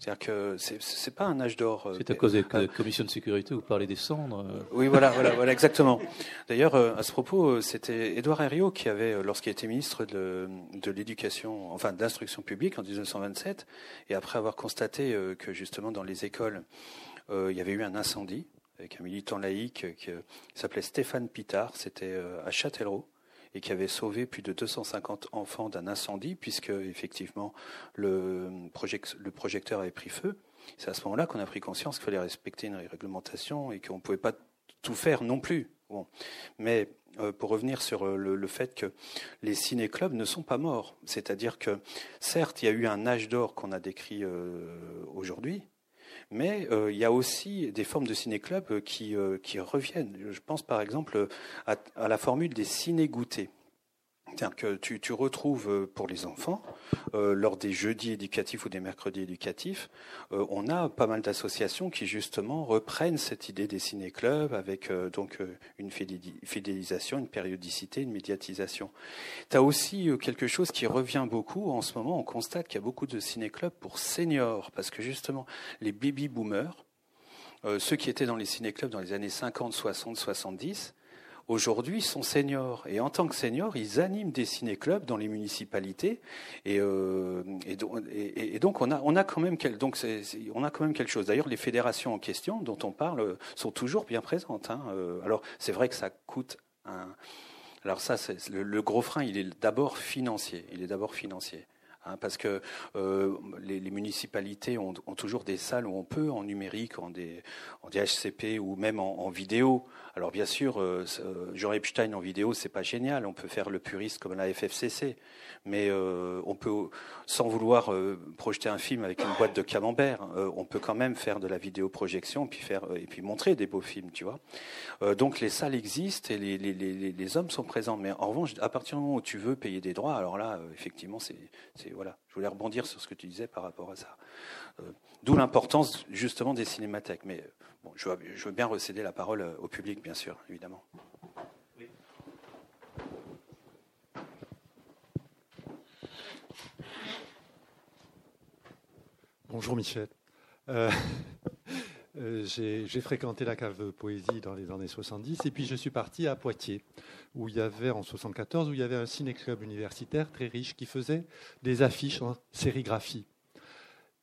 C'est-à-dire que c'est pas un âge d'or. Euh, c'est à cause de la commission de sécurité, vous parlez des cendres. Euh. Oui, voilà, voilà, voilà exactement. D'ailleurs, à ce propos, c'était Édouard Herriot qui avait, lorsqu'il était ministre de, de l'éducation, enfin de l'instruction publique en 1927, et après avoir constaté que justement dans les écoles, il y avait eu un incendie avec un militant laïque qui s'appelait Stéphane Pitard, c'était à Châtellerault et qui avait sauvé plus de 250 enfants d'un incendie, puisque effectivement le, projecteur avait pris feu. C'est à ce moment-là qu'on a pris conscience qu'il fallait respecter une réglementation et qu'on ne pouvait pas tout faire non plus. Bon. Mais euh, pour revenir sur euh, le, fait que les ciné-clubs ne sont pas morts, c'est-à-dire que certes, il y a eu un âge d'or qu'on a décrit euh, aujourd'hui, mais il y a aussi des formes de ciné-club qui, qui reviennent. Je pense par exemple à, à la formule des ciné-goûtés que tu, tu, retrouves euh, pour les enfants, euh, lors des jeudis éducatifs ou des mercredis éducatifs, euh, on a pas mal d'associations qui justement reprennent cette idée des ciné-clubs avec donc une fidélisation, une périodicité, une médiatisation. Tu as aussi quelque chose qui revient beaucoup en ce moment, on constate qu'il y a beaucoup de ciné-clubs pour seniors, parce que justement les baby-boomers, ceux qui étaient dans les ciné-clubs dans les années 50, 60, 70, aujourd'hui sont seniors. Et en tant que seniors, ils animent des ciné-clubs dans les municipalités. Et, euh, donc, on a, on, a quand même donc on a quand même quelque chose. D'ailleurs, les fédérations en question dont on parle sont toujours bien présentes. Hein. Euh, alors, c'est vrai que ça coûte un. Alors ça, le, gros frein, il est d'abord financier. Il est d'abord financier. Hein, parce que euh, les, municipalités ont, toujours des salles où on peut, en numérique, en, des, en DHCP ou même en, vidéo. Alors bien sûr, euh, euh, Jean Epstein en vidéo, c'est pas génial. On peut faire le puriste comme la FFCC, mais on peut, sans vouloir projeter un film avec une boîte de camembert, on peut quand même faire de la vidéoprojection puis faire et puis montrer des beaux films, tu vois. donc les salles existent et les, les, les, les, hommes sont présents. Mais en revanche, à partir du moment où tu veux payer des droits, alors là, effectivement, c'est voilà, je voulais rebondir sur ce que tu disais par rapport à ça. Euh, d'où l'importance justement des cinémathèques. Mais bon, je, veux, bien recéder la parole euh, au public, bien sûr, évidemment. Bonjour Michel. Euh, euh, j'ai fréquenté la cave poésie dans les années 70 et puis je suis parti à Poitiers où il y avait en 74 où il y avait un ciné-club universitaire très riche qui faisait des affiches en sérigraphie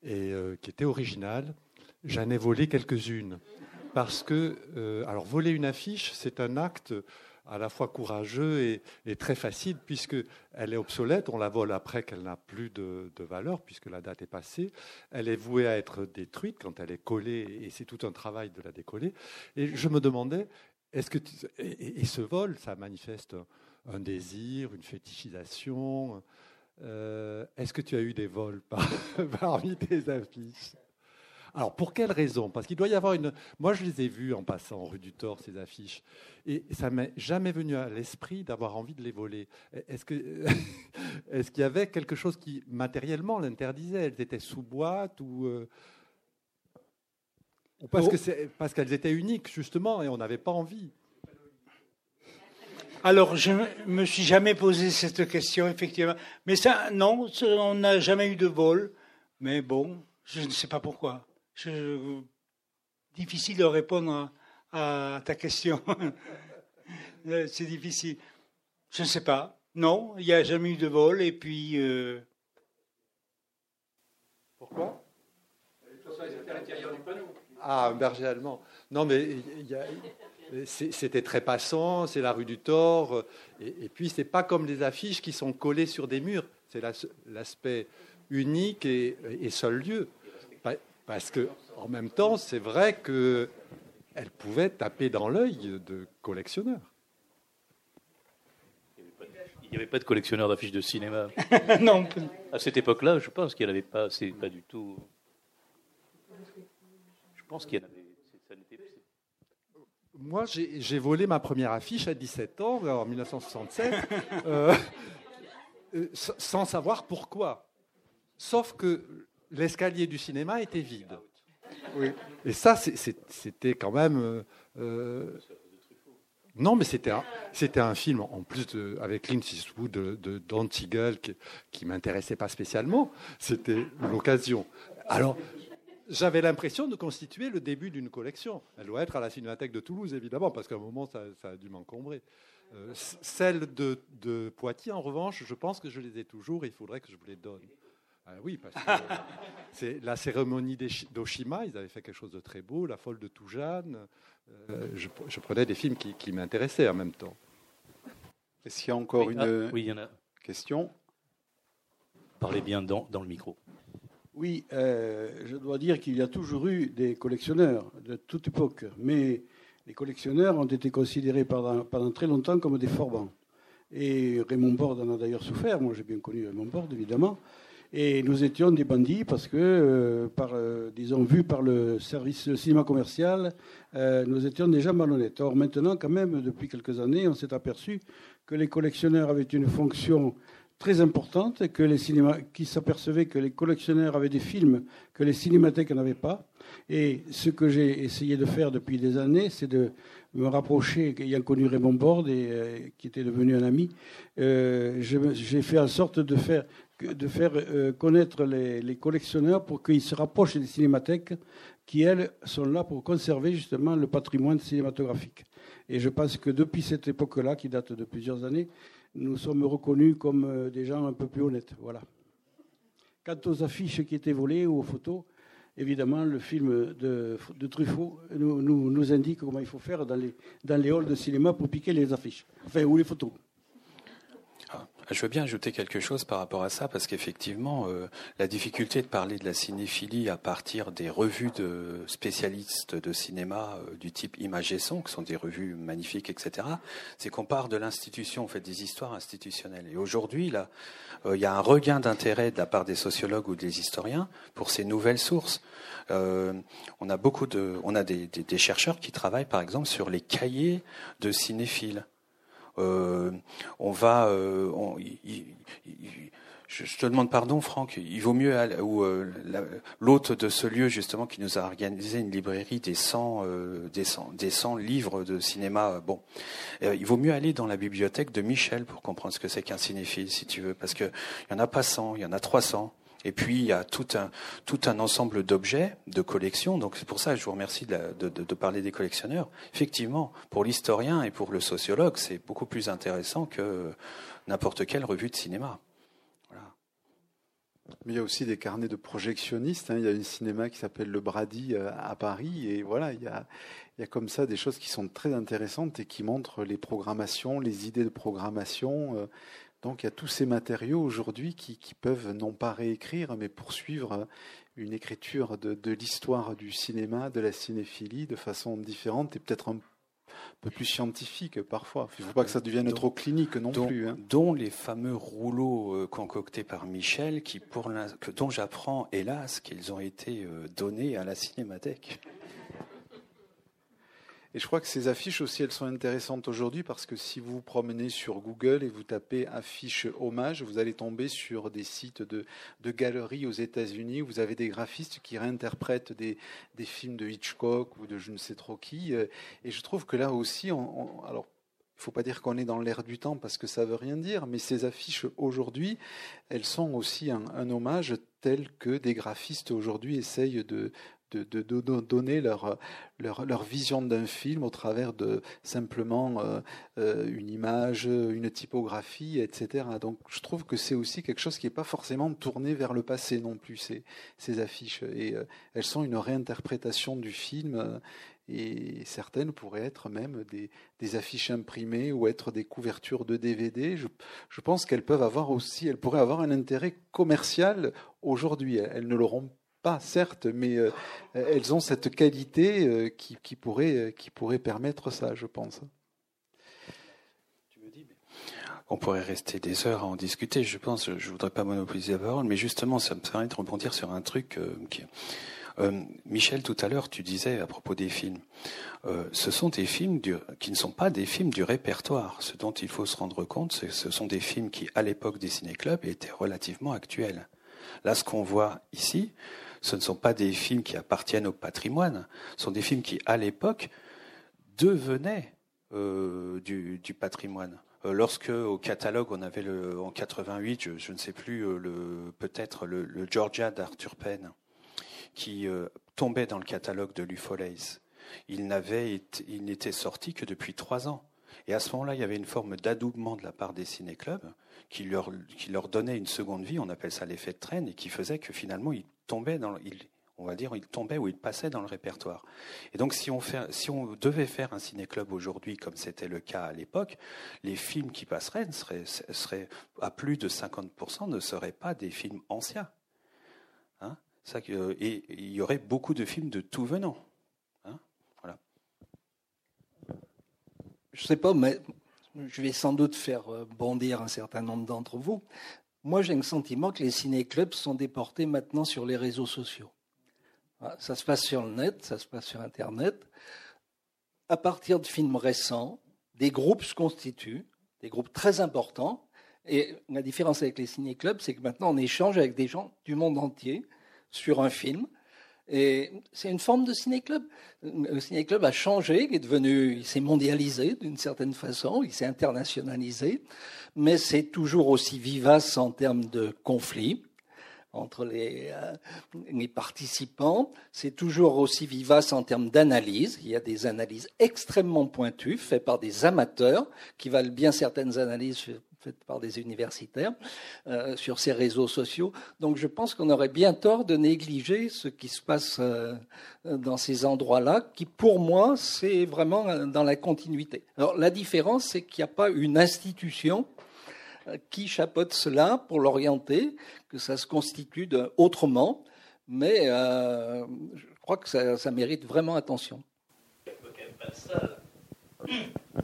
et euh, qui était original. J'en ai volé quelques-unes parce que euh, alors voler une affiche c'est un acte à la fois courageux et, très facile, puisqu'elle est obsolète, on la vole après qu'elle n'a plus de, valeur, puisque la date est passée. Elle est vouée à être détruite quand elle est collée, et c'est tout un travail de la décoller. Et je me demandais, est-ce que et, ce vol, ça manifeste un, désir, une fétichisation euh, Est-ce que tu as eu des vols [laughs] parmi tes affiches? Alors, pour quelle raison? Parce qu'il doit y avoir une. Moi, je les ai vus en passant rue du Thor, ces affiches. Et ça m'est jamais venu à l'esprit d'avoir envie de les voler. Est-ce que [laughs] est-ce qu'il y avait quelque chose qui matériellement l'interdisait? Elles étaient sous boîte ou euh, parce que c'est parce qu'elles étaient uniques justement et on n'avait pas envie? Alors, je me suis jamais posé cette question, effectivement. Mais ça, non, on n'a jamais eu de vol. Mais bon, je ne sais pas pourquoi je, difficile de répondre à, ta question. [laughs] C'est difficile. Je ne sais pas. Non, il n'y a jamais eu de vol. Et puis. Euh, Pourquoi? Ah, un berger allemand. Non, mais c'était très passant, c'est la rue du Thor. Et, puis, c'est pas comme les affiches qui sont collées sur des murs. C'est l'aspect unique et, et seul lieu. Parce que, en même temps, c'est vrai qu'elle pouvait taper dans l'œil de collectionneurs. Il n'y avait pas de collectionneurs d'affiches de cinéma. [laughs] non. À cette époque-là, je pense qu'il n'y avait pas. C'est pas du tout. Je pense qu'il y en avait. Moi, j'ai volé ma première affiche à 17 ans, en 1967, [laughs] euh, euh, sans savoir pourquoi. Sauf que l'escalier du cinéma était vide. Et ça, c'était quand même. Euh, euh, Non, mais c'était un, film, en plus avec Clint Eastwood, de, de Don qui, qui m'intéressait pas spécialement. C'était l'occasion. Alors, j'avais l'impression de constituer le début d'une collection. Elle doit être à la Cinémathèque de Toulouse, évidemment, parce qu'à un moment, ça, a dû m'encombrer. Euh, celles de, de Poitiers, en revanche, je pense que je les ai toujours il faudrait que je vous les donne. Ah oui, parce que [laughs] c'est la cérémonie d'Oshima, ils avaient fait quelque chose de très beau, La folle de Toujane. Euh, je, je prenais des films qui, qui m'intéressaient en même temps. Est-ce qu'il y a encore Oui, une ah, oui, il y en a. question? Parlez bien dans, dans le micro. Oui, euh, je dois dire qu'il y a toujours eu des collectionneurs de toute époque, mais les collectionneurs ont été considérés pendant, pendant très longtemps comme des forbans. Et Raymond Borde en a d'ailleurs souffert. Moi, j'ai bien connu Raymond Borde, évidemment. Et nous étions des bandits parce que, euh, par, euh, disons, vus par le service cinéma commercial, euh, nous étions déjà malhonnêtes. Or, maintenant, quand même, depuis quelques années, on s'est aperçu que les collectionneurs avaient une fonction très importante, que les cinémas, qui s'apercevaient que les collectionneurs avaient des films que les cinémathèques n'avaient pas. Et ce que j'ai essayé de faire depuis des années, c'est de me rapprocher, ayant connu Raymond Borde, et, euh, qui était devenu un ami, euh, j'ai fait en sorte de faire, de faire euh, connaître les, les collectionneurs pour qu'ils se rapprochent des cinémathèques qui, elles, sont là pour conserver justement le patrimoine cinématographique. Et je pense que depuis cette époque-là, qui date de plusieurs années, nous sommes reconnus comme des gens un peu plus honnêtes. Voilà. Quant aux affiches qui étaient volées ou aux photos, évidemment, le film de, Truffaut nous indique comment il faut faire dans les, dans les halls de cinéma pour piquer les affiches, enfin, ou les photos. Ah, Je veux bien ajouter quelque chose par rapport à ça, parce qu'effectivement, euh, la difficulté de parler de la cinéphilie à partir des revues de spécialistes de cinéma euh, du type Image et Son, qui sont des revues magnifiques, etc., c'est qu'on part de l'institution, on fait des histoires institutionnelles. Et aujourd'hui, là, euh, il y a un regain d'intérêt de la part des sociologues ou des historiens pour ces nouvelles sources. Euh, on a beaucoup de, on a des, des- des chercheurs qui travaillent, par exemple, sur les cahiers de cinéphiles. Euh, on va, euh, je, te demande pardon, Franck. Il vaut mieux aller- ou euh, l'hôte de ce lieu justement qui nous a organisé une librairie des 100, euh, des 100, des 100 livres de cinéma. Bon, Euh, il vaut mieux aller dans la bibliothèque de Michel pour comprendre ce que c'est qu'un cinéphile, si tu veux, parce que il y en a pas 100, il y en a 300. Et puis il y a tout un tout un ensemble d'objets, de collections. Donc c'est pour ça que je vous remercie de, de- parler des collectionneurs. Effectivement, pour l'historien et pour le sociologue, c'est beaucoup plus intéressant que n'importe quelle revue de cinéma. Mais il y a aussi des carnets de projectionnistes. hein. Il y a un cinéma qui s'appelle le Brady euh, à Paris. Et voilà, il y, a, il y a comme ça des choses qui sont très intéressantes et qui montrent les programmations, les idées de programmation. Donc il y a tous ces matériaux aujourd'hui qui, qui peuvent non pas réécrire, mais poursuivre euh, une écriture de, de l'histoire du cinéma, de la cinéphilie, de façon différente et peut-être un peu plus scientifique parfois. Il ne faut pas que ça devienne trop clinique non dont, plus. hein. dont les fameux rouleaux euh, concoctés par Michel, qui pour que, dont j'apprends, hélas, qu'ils ont été euh, donnés à la cinémathèque. Et je crois que ces affiches aussi, elles sont intéressantes aujourd'hui parce que si vous vous promenez sur Google et vous tapez affiche hommage, vous allez tomber sur des sites de, de galeries aux États-Unis où vous avez des graphistes qui réinterprètent des, des films de Hitchcock ou de je ne sais trop qui. Euh, Et je trouve que là aussi, alors il faut pas dire qu'on est dans l'air du temps parce que ça veut rien dire, mais ces affiches aujourd'hui, elles sont aussi un hommage tel que des graphistes aujourd'hui essayent de, de, donner leur, leur, leur vision d'un film au travers de simplement euh, euh, une image, une typographie, etc. Donc je trouve que c'est aussi quelque chose qui n'est pas forcément tourné vers le passé non plus, ces, ces affiches. Et euh, elles sont une réinterprétation du film. et certaines pourraient être même des, des affiches imprimées ou être des couvertures de DVD. Je, je pense qu'elles peuvent avoir aussi, elles pourraient avoir un intérêt commercial aujourd'hui. Elles ne l'auront pas, certes, mais euh, elles ont cette qualité euh, qui, pourrait, euh, qui pourrait permettre ça, je pense. On pourrait rester des heures à en discuter, je pense. Je ne voudrais pas monopoliser la parole, mais justement, ça me permet de rebondir sur un truc Michel, tout à l'heure, tu disais à propos des films, ce sont des films qui ne sont pas des films du répertoire. Ce dont il faut se rendre compte, c'est que ce sont des films qui, à l'époque des ciné-clubs, étaient relativement actuels. Là, ce qu'on voit ici, ce ne sont pas des films qui appartiennent au patrimoine, ce sont des films qui, à l'époque, devenaient du, du, patrimoine. lorsque au catalogue on avait en 88, je, ne sais plus, le, peut-être le, Georgia d'Arthur Penn, qui tombait dans le catalogue de l'UFOLACE. Il n'avait, il n'était sorti que depuis trois ans. Et à ce moment-là, il y avait une forme d'adoubement de la part des ciné-clubs qui leur, qui leur donnait une seconde vie, on appelle ça l'effet de traîne, et qui faisait que finalement, ils tombaient dans, on va dire, ils tombaient ou ils passaient dans le répertoire. Et donc, si on, devait faire un ciné-club aujourd'hui, comme c'était le cas à l'époque, les films qui passeraient seraient, à plus de 50% ne seraient pas des films anciens. Hein? Ça, et il y aurait beaucoup de films de tout venant. je ne sais pas, mais je vais sans doute faire euh, bondir un certain nombre d'entre vous. Moi, j'ai le sentiment que les ciné-clubs sont déportés maintenant sur les réseaux sociaux. Ça se passe sur le net, ça se passe sur Internet. À partir de films récents, des groupes se constituent, des groupes très importants. Et la différence avec les ciné-clubs, c'est que maintenant, on échange avec des gens du monde entier sur un film. Et c'est une forme de ciné-club. Le ciné-club a changé, il est devenu, il s'est mondialisé d'une certaine façon, il s'est internationalisé, mais c'est toujours aussi vivace en termes de conflits entre les, euh, les participants. C'est toujours aussi vivace en termes d'analyse. Il y a des analyses extrêmement pointues faites par des amateurs qui valent bien certaines analyses par des universitaires euh, sur ces réseaux sociaux. Donc je pense qu'on aurait bien tort de négliger ce qui se passe euh, dans ces endroits-là, qui pour moi, c'est vraiment dans la continuité. Alors la différence, c'est qu'il n'y a pas une institution euh, qui chapeaute cela pour l'orienter, que ça se constitue autrement, mais je crois que ça, mérite vraiment attention. Il n'y a pas de salle.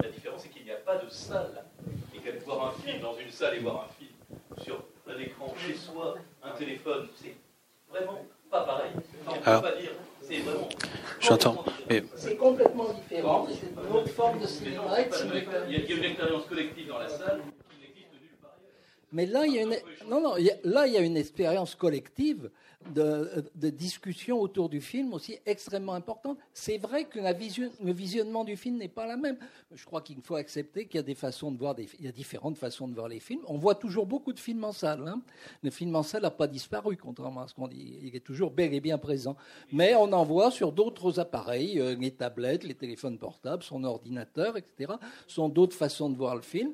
La différence, c'est qu'il n'y a pas de salle voir un film dans une salle et voir un film sur un écran chez soi, un téléphone, c'est vraiment pas pareil. on ne peut pas dire. C'est vraiment. J'entends. C'est complètement différent. C'est une autre forme de cinéma. Il y a une expérience collective dans la salle. Mais là, il y a une, non, non, là, il y a une expérience collective de, discussion autour du film aussi extrêmement importante. C'est vrai que le visionnement du film n'est pas la même. Je crois qu'il faut accepter qu'il y a des façons de voir des, il y a différentes façons de voir les films. On voit toujours beaucoup de films en salle. Hein. Le film en salle n'a pas disparu, contrairement à ce qu'on dit. Il est toujours bel et bien présent. Mais on en voit sur d'autres appareils, euh, les tablettes, les téléphones portables, son ordinateur, etc. Ce sont d'autres façons de voir le film.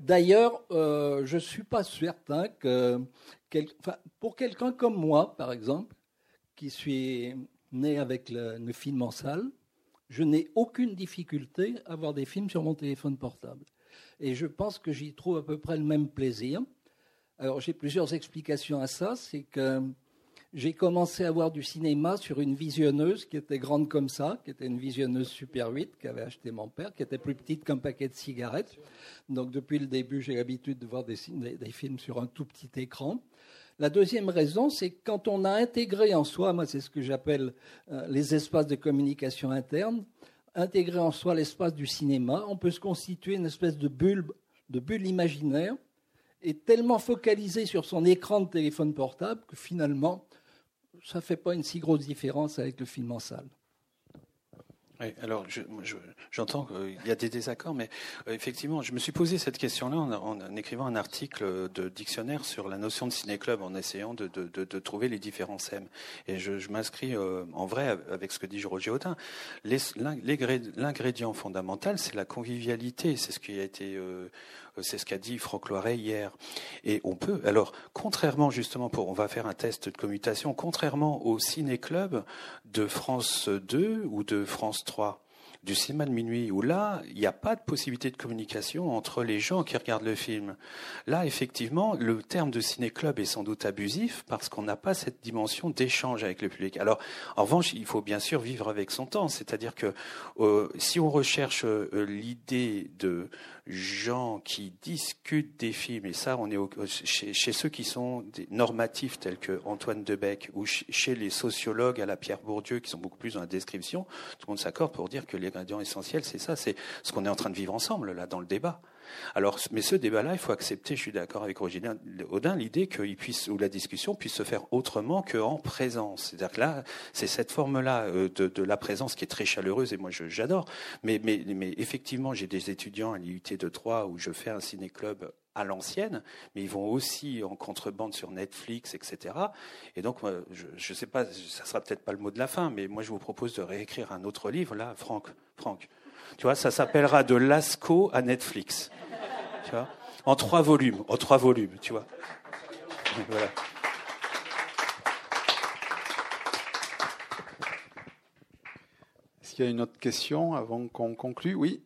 D'ailleurs, euh, je ne suis pas certain que, pour quelqu'un comme moi, par exemple, qui suis né avec le, film en salle, je n'ai aucune difficulté à voir des films sur mon téléphone portable. Et je pense que j'y trouve à peu près le même plaisir. Alors j'ai plusieurs explications à ça. C'est que j'ai commencé à voir du cinéma sur une visionneuse qui était grande comme ça, qui était une visionneuse Super 8 qu'avait acheté mon père, qui était plus petite qu'un paquet de cigarettes. Donc depuis le début, j'ai l'habitude de voir des, films sur un tout petit écran. La deuxième raison, c'est quand on a intégré en soi, moi c'est ce que j'appelle euh, les espaces de communication interne, intégré en soi l'espace du cinéma, on peut se constituer une espèce de bulle, de bulle imaginaire et tellement focalisé sur son écran de téléphone portable que finalement, ça ne fait pas une si grosse différence avec le film en salle. Alors j'entends qu'il y a des désaccords, mais euh, effectivement, je me suis posé cette question-là en, écrivant un article de dictionnaire sur la notion de ciné-club, en essayant de, trouver les différents thèmes. Et je, m'inscris euh, en vrai avec ce que dit Roger Audin. L'ingrédient fondamental, c'est la convivialité. C'est ce qui a été euh, c'est ce qu'a dit Franck Loiret hier. Et on peut, alors, contrairement justement, on va faire un test de commutation, contrairement au ciné-club de France 2 ou de France 3, du cinéma de minuit, où là, il n'y a pas de possibilité de communication entre les gens qui regardent le film. Là, effectivement, le terme de ciné-club est sans doute abusif parce qu'on n'a pas cette dimension d'échange avec le public. Alors, en revanche, il faut bien sûr vivre avec son temps, c'est-à-dire que euh, si on recherche euh, l'idée de gens qui discutent des films, et ça, on est chez, ceux qui sont des normatifs tels que Antoine Debec ou chez les sociologues à la Pierre Bourdieu qui sont beaucoup plus dans la description, tout le monde s'accorde pour dire que l'ingrédient essentiel, c'est ça, c'est ce qu'on est en train de vivre ensemble là dans le débat. Alors, mais ce débat-là, il faut accepter, je suis d'accord avec Roger Audin, l'idée qu'il puisse, ou la discussion puisse se faire autrement qu'en présence. C'est-à-dire que là, c'est cette forme-là euh, de, la présence qui est très chaleureuse, et moi j'adore. Mais, mais, mais effectivement, j'ai des étudiants à l'IUT de Troyes où je fais un ciné-club à l'ancienne, mais ils vont aussi en contrebande sur Netflix, etc. Et donc, je ne sais pas, ça sera peut-être pas le mot de la fin, mais moi je vous propose de réécrire un autre livre, là, Franck, Franck. Tu vois, ça s'appellera de Lasco à Netflix. Tu vois, en trois volumes, en trois volumes, tu vois. Voilà. Est-ce qu'il y a une autre question avant qu'on conclue? Oui.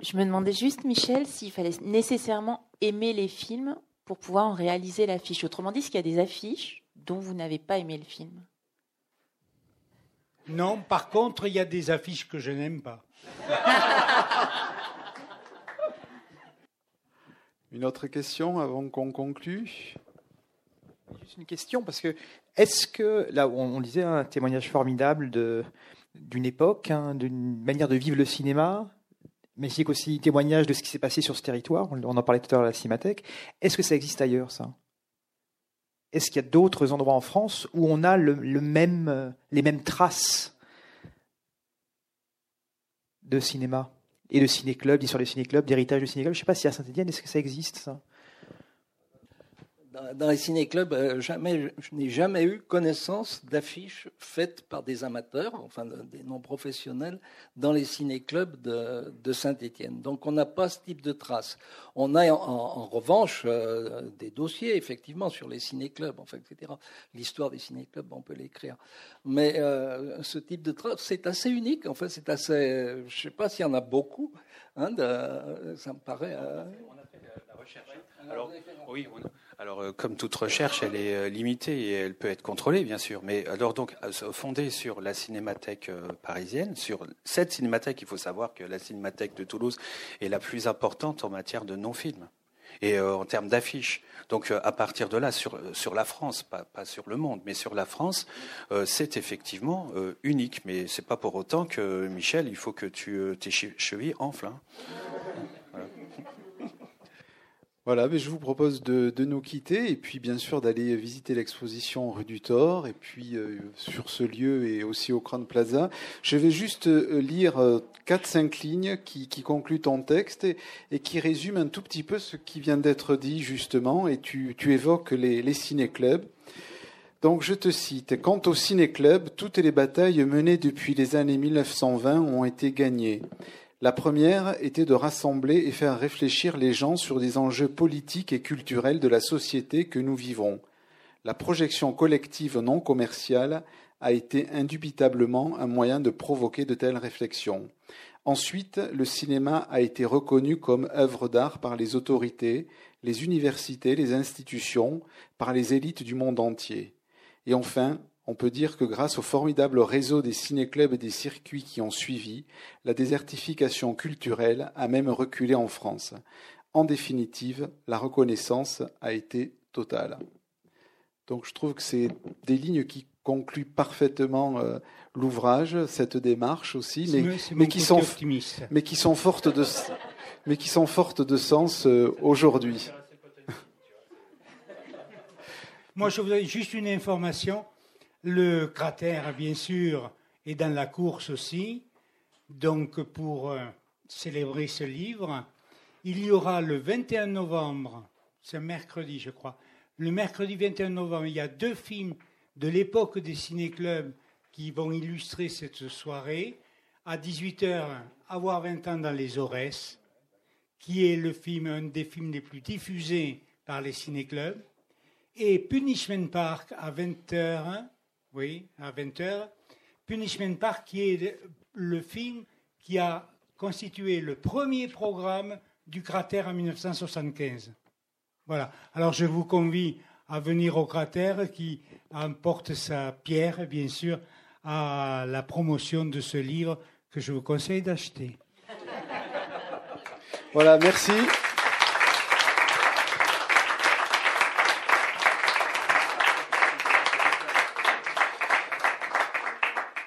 Je me demandais juste, Michel, s'il fallait nécessairement aimer les films pour pouvoir en réaliser l'affiche. Autrement dit, est-ce qu'il y a des affiches dont vous n'avez pas aimé le film? Non, par contre, il y a des affiches que je n'aime pas. [laughs] Une autre question avant qu'on conclue? Juste une question, parce que est-ce que, là, on, disait un témoignage formidable d'une époque, hein, d'une manière de vivre le cinéma, mais c'est aussi témoignage de ce qui s'est passé sur ce territoire. On en parlait tout à l'heure à la Cinémathèque. Est-ce que ça existe ailleurs, ça? Est-ce qu'il y a d'autres endroits en France où on a le, même, euh, les mêmes traces de cinéma et de ciné-club, d'histoire de ciné-club, d'héritage de ciné-club Je ne sais pas si à Saint-Etienne, est-ce que ça existe, ça? Dans les ciné-clubs, euh, jamais, je n'ai jamais eu connaissance d'affiches faites par des amateurs, enfin des non-professionnels, dans les ciné-clubs de, Saint-Étienne. Donc on n'a pas ce type de traces. On a en, revanche euh, des dossiers, effectivement, sur les ciné-clubs, enfin, etc. L'histoire des ciné-clubs, on peut l'écrire. Mais euh, ce type de traces, c'est assez unique. En c'est assez. je ne sais pas s'il y en a beaucoup. Hein, ça me paraît. On a fait la recherche. Alors, oui, on a... Alors, euh, comme toute recherche, elle est euh, limitée et elle peut être contrôlée, bien sûr. Mais alors, donc, euh, fondée sur la cinémathèque parisienne, sur cette cinémathèque, il faut savoir que la cinémathèque de Toulouse est la plus importante en matière de non-film et en termes d'affiches. Donc, à partir de là, sur, la France, pas, sur le monde, mais sur la France, c'est effectivement unique. Mais c'est pas pour autant que, Michel, il faut que tu, tes chevilles enflent. Voilà, mais je vous propose de, nous quitter et puis bien sûr d'aller visiter l'exposition rue du Thor et puis euh, sur ce lieu et aussi au Crown Plaza. Je vais juste euh, lire 4-5 euh, lignes qui, concluent ton texte et, qui résument un tout petit peu ce qui vient d'être dit justement et tu, évoques les, les ciné-clubs. Donc je te cite, Quant au ciné-club, toutes les batailles menées depuis les années 1920 ont été gagnées. La première était de rassembler et faire réfléchir les gens sur des enjeux politiques et culturels de la société que nous vivons. La projection collective non commerciale a été indubitablement un moyen de provoquer de telles réflexions. Ensuite, le cinéma a été reconnu comme œuvre d'art par les autorités, les universités, les institutions, par les élites du monde entier. Et enfin, on peut dire que grâce au formidable réseau des ciné-clubs et des circuits qui ont suivi, la désertification culturelle a même reculé en France. En définitive, la reconnaissance a été totale. Donc je trouve que c'est des lignes qui concluent parfaitement euh, l'ouvrage, cette démarche aussi, mais, qui sont, mais, qui sont, fortes de, mais qui sont fortes de sens euh, aujourd'hui. Moi, je voudrais juste une information. Le cratère, bien sûr, est dans la course aussi. Donc, pour euh, célébrer ce livre, il y aura le 21 novembre, c'est mercredi, je crois. Le mercredi 21 novembre, il y a deux films de l'époque des ciné-clubs qui vont illustrer cette soirée. À 18h, Avoir 20 ans dans les Aurès, qui est le film, un des films les plus diffusés par les ciné-clubs. Et Punishment Park à 20h, oui, à 20h. Punishment Park, qui est le film qui a constitué le premier programme du cratère en 1975. Voilà. Alors je vous convie à venir au cratère qui emporte sa pierre, bien sûr, à la promotion de ce livre que je vous conseille d'acheter. Voilà, merci.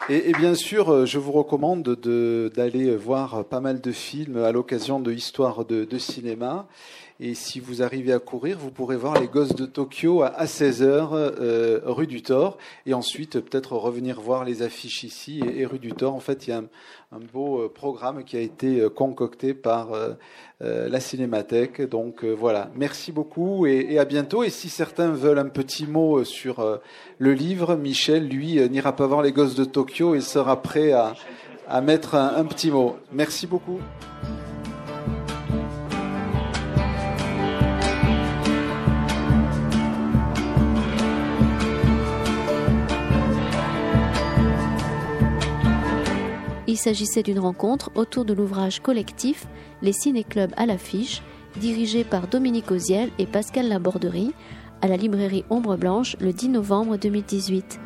Et, bien sûr, je vous recommande d'aller voir pas mal de films à l'occasion de Histoire de, de cinéma. Et si vous arrivez à courir, vous pourrez voir les gosses de Tokyo à 16h, euh, rue du Thor. Et ensuite, peut-être revenir voir les affiches ici et, rue du Thor. En fait, il y a un, beau euh, programme qui a été euh, concocté par la Cinémathèque. Donc voilà, merci beaucoup et, à bientôt. Et si certains veulent un petit mot sur le livre, Michel, lui, n'ira pas voir les gosses de Tokyo. Il sera prêt à, à mettre un petit mot. Merci beaucoup. Il s'agissait d'une rencontre autour de l'ouvrage collectif Les Ciné-Clubs à l'affiche, dirigé par Dominique Oziel et Pascal Laborderie, à la librairie Ombre Blanche le 10 novembre 2018.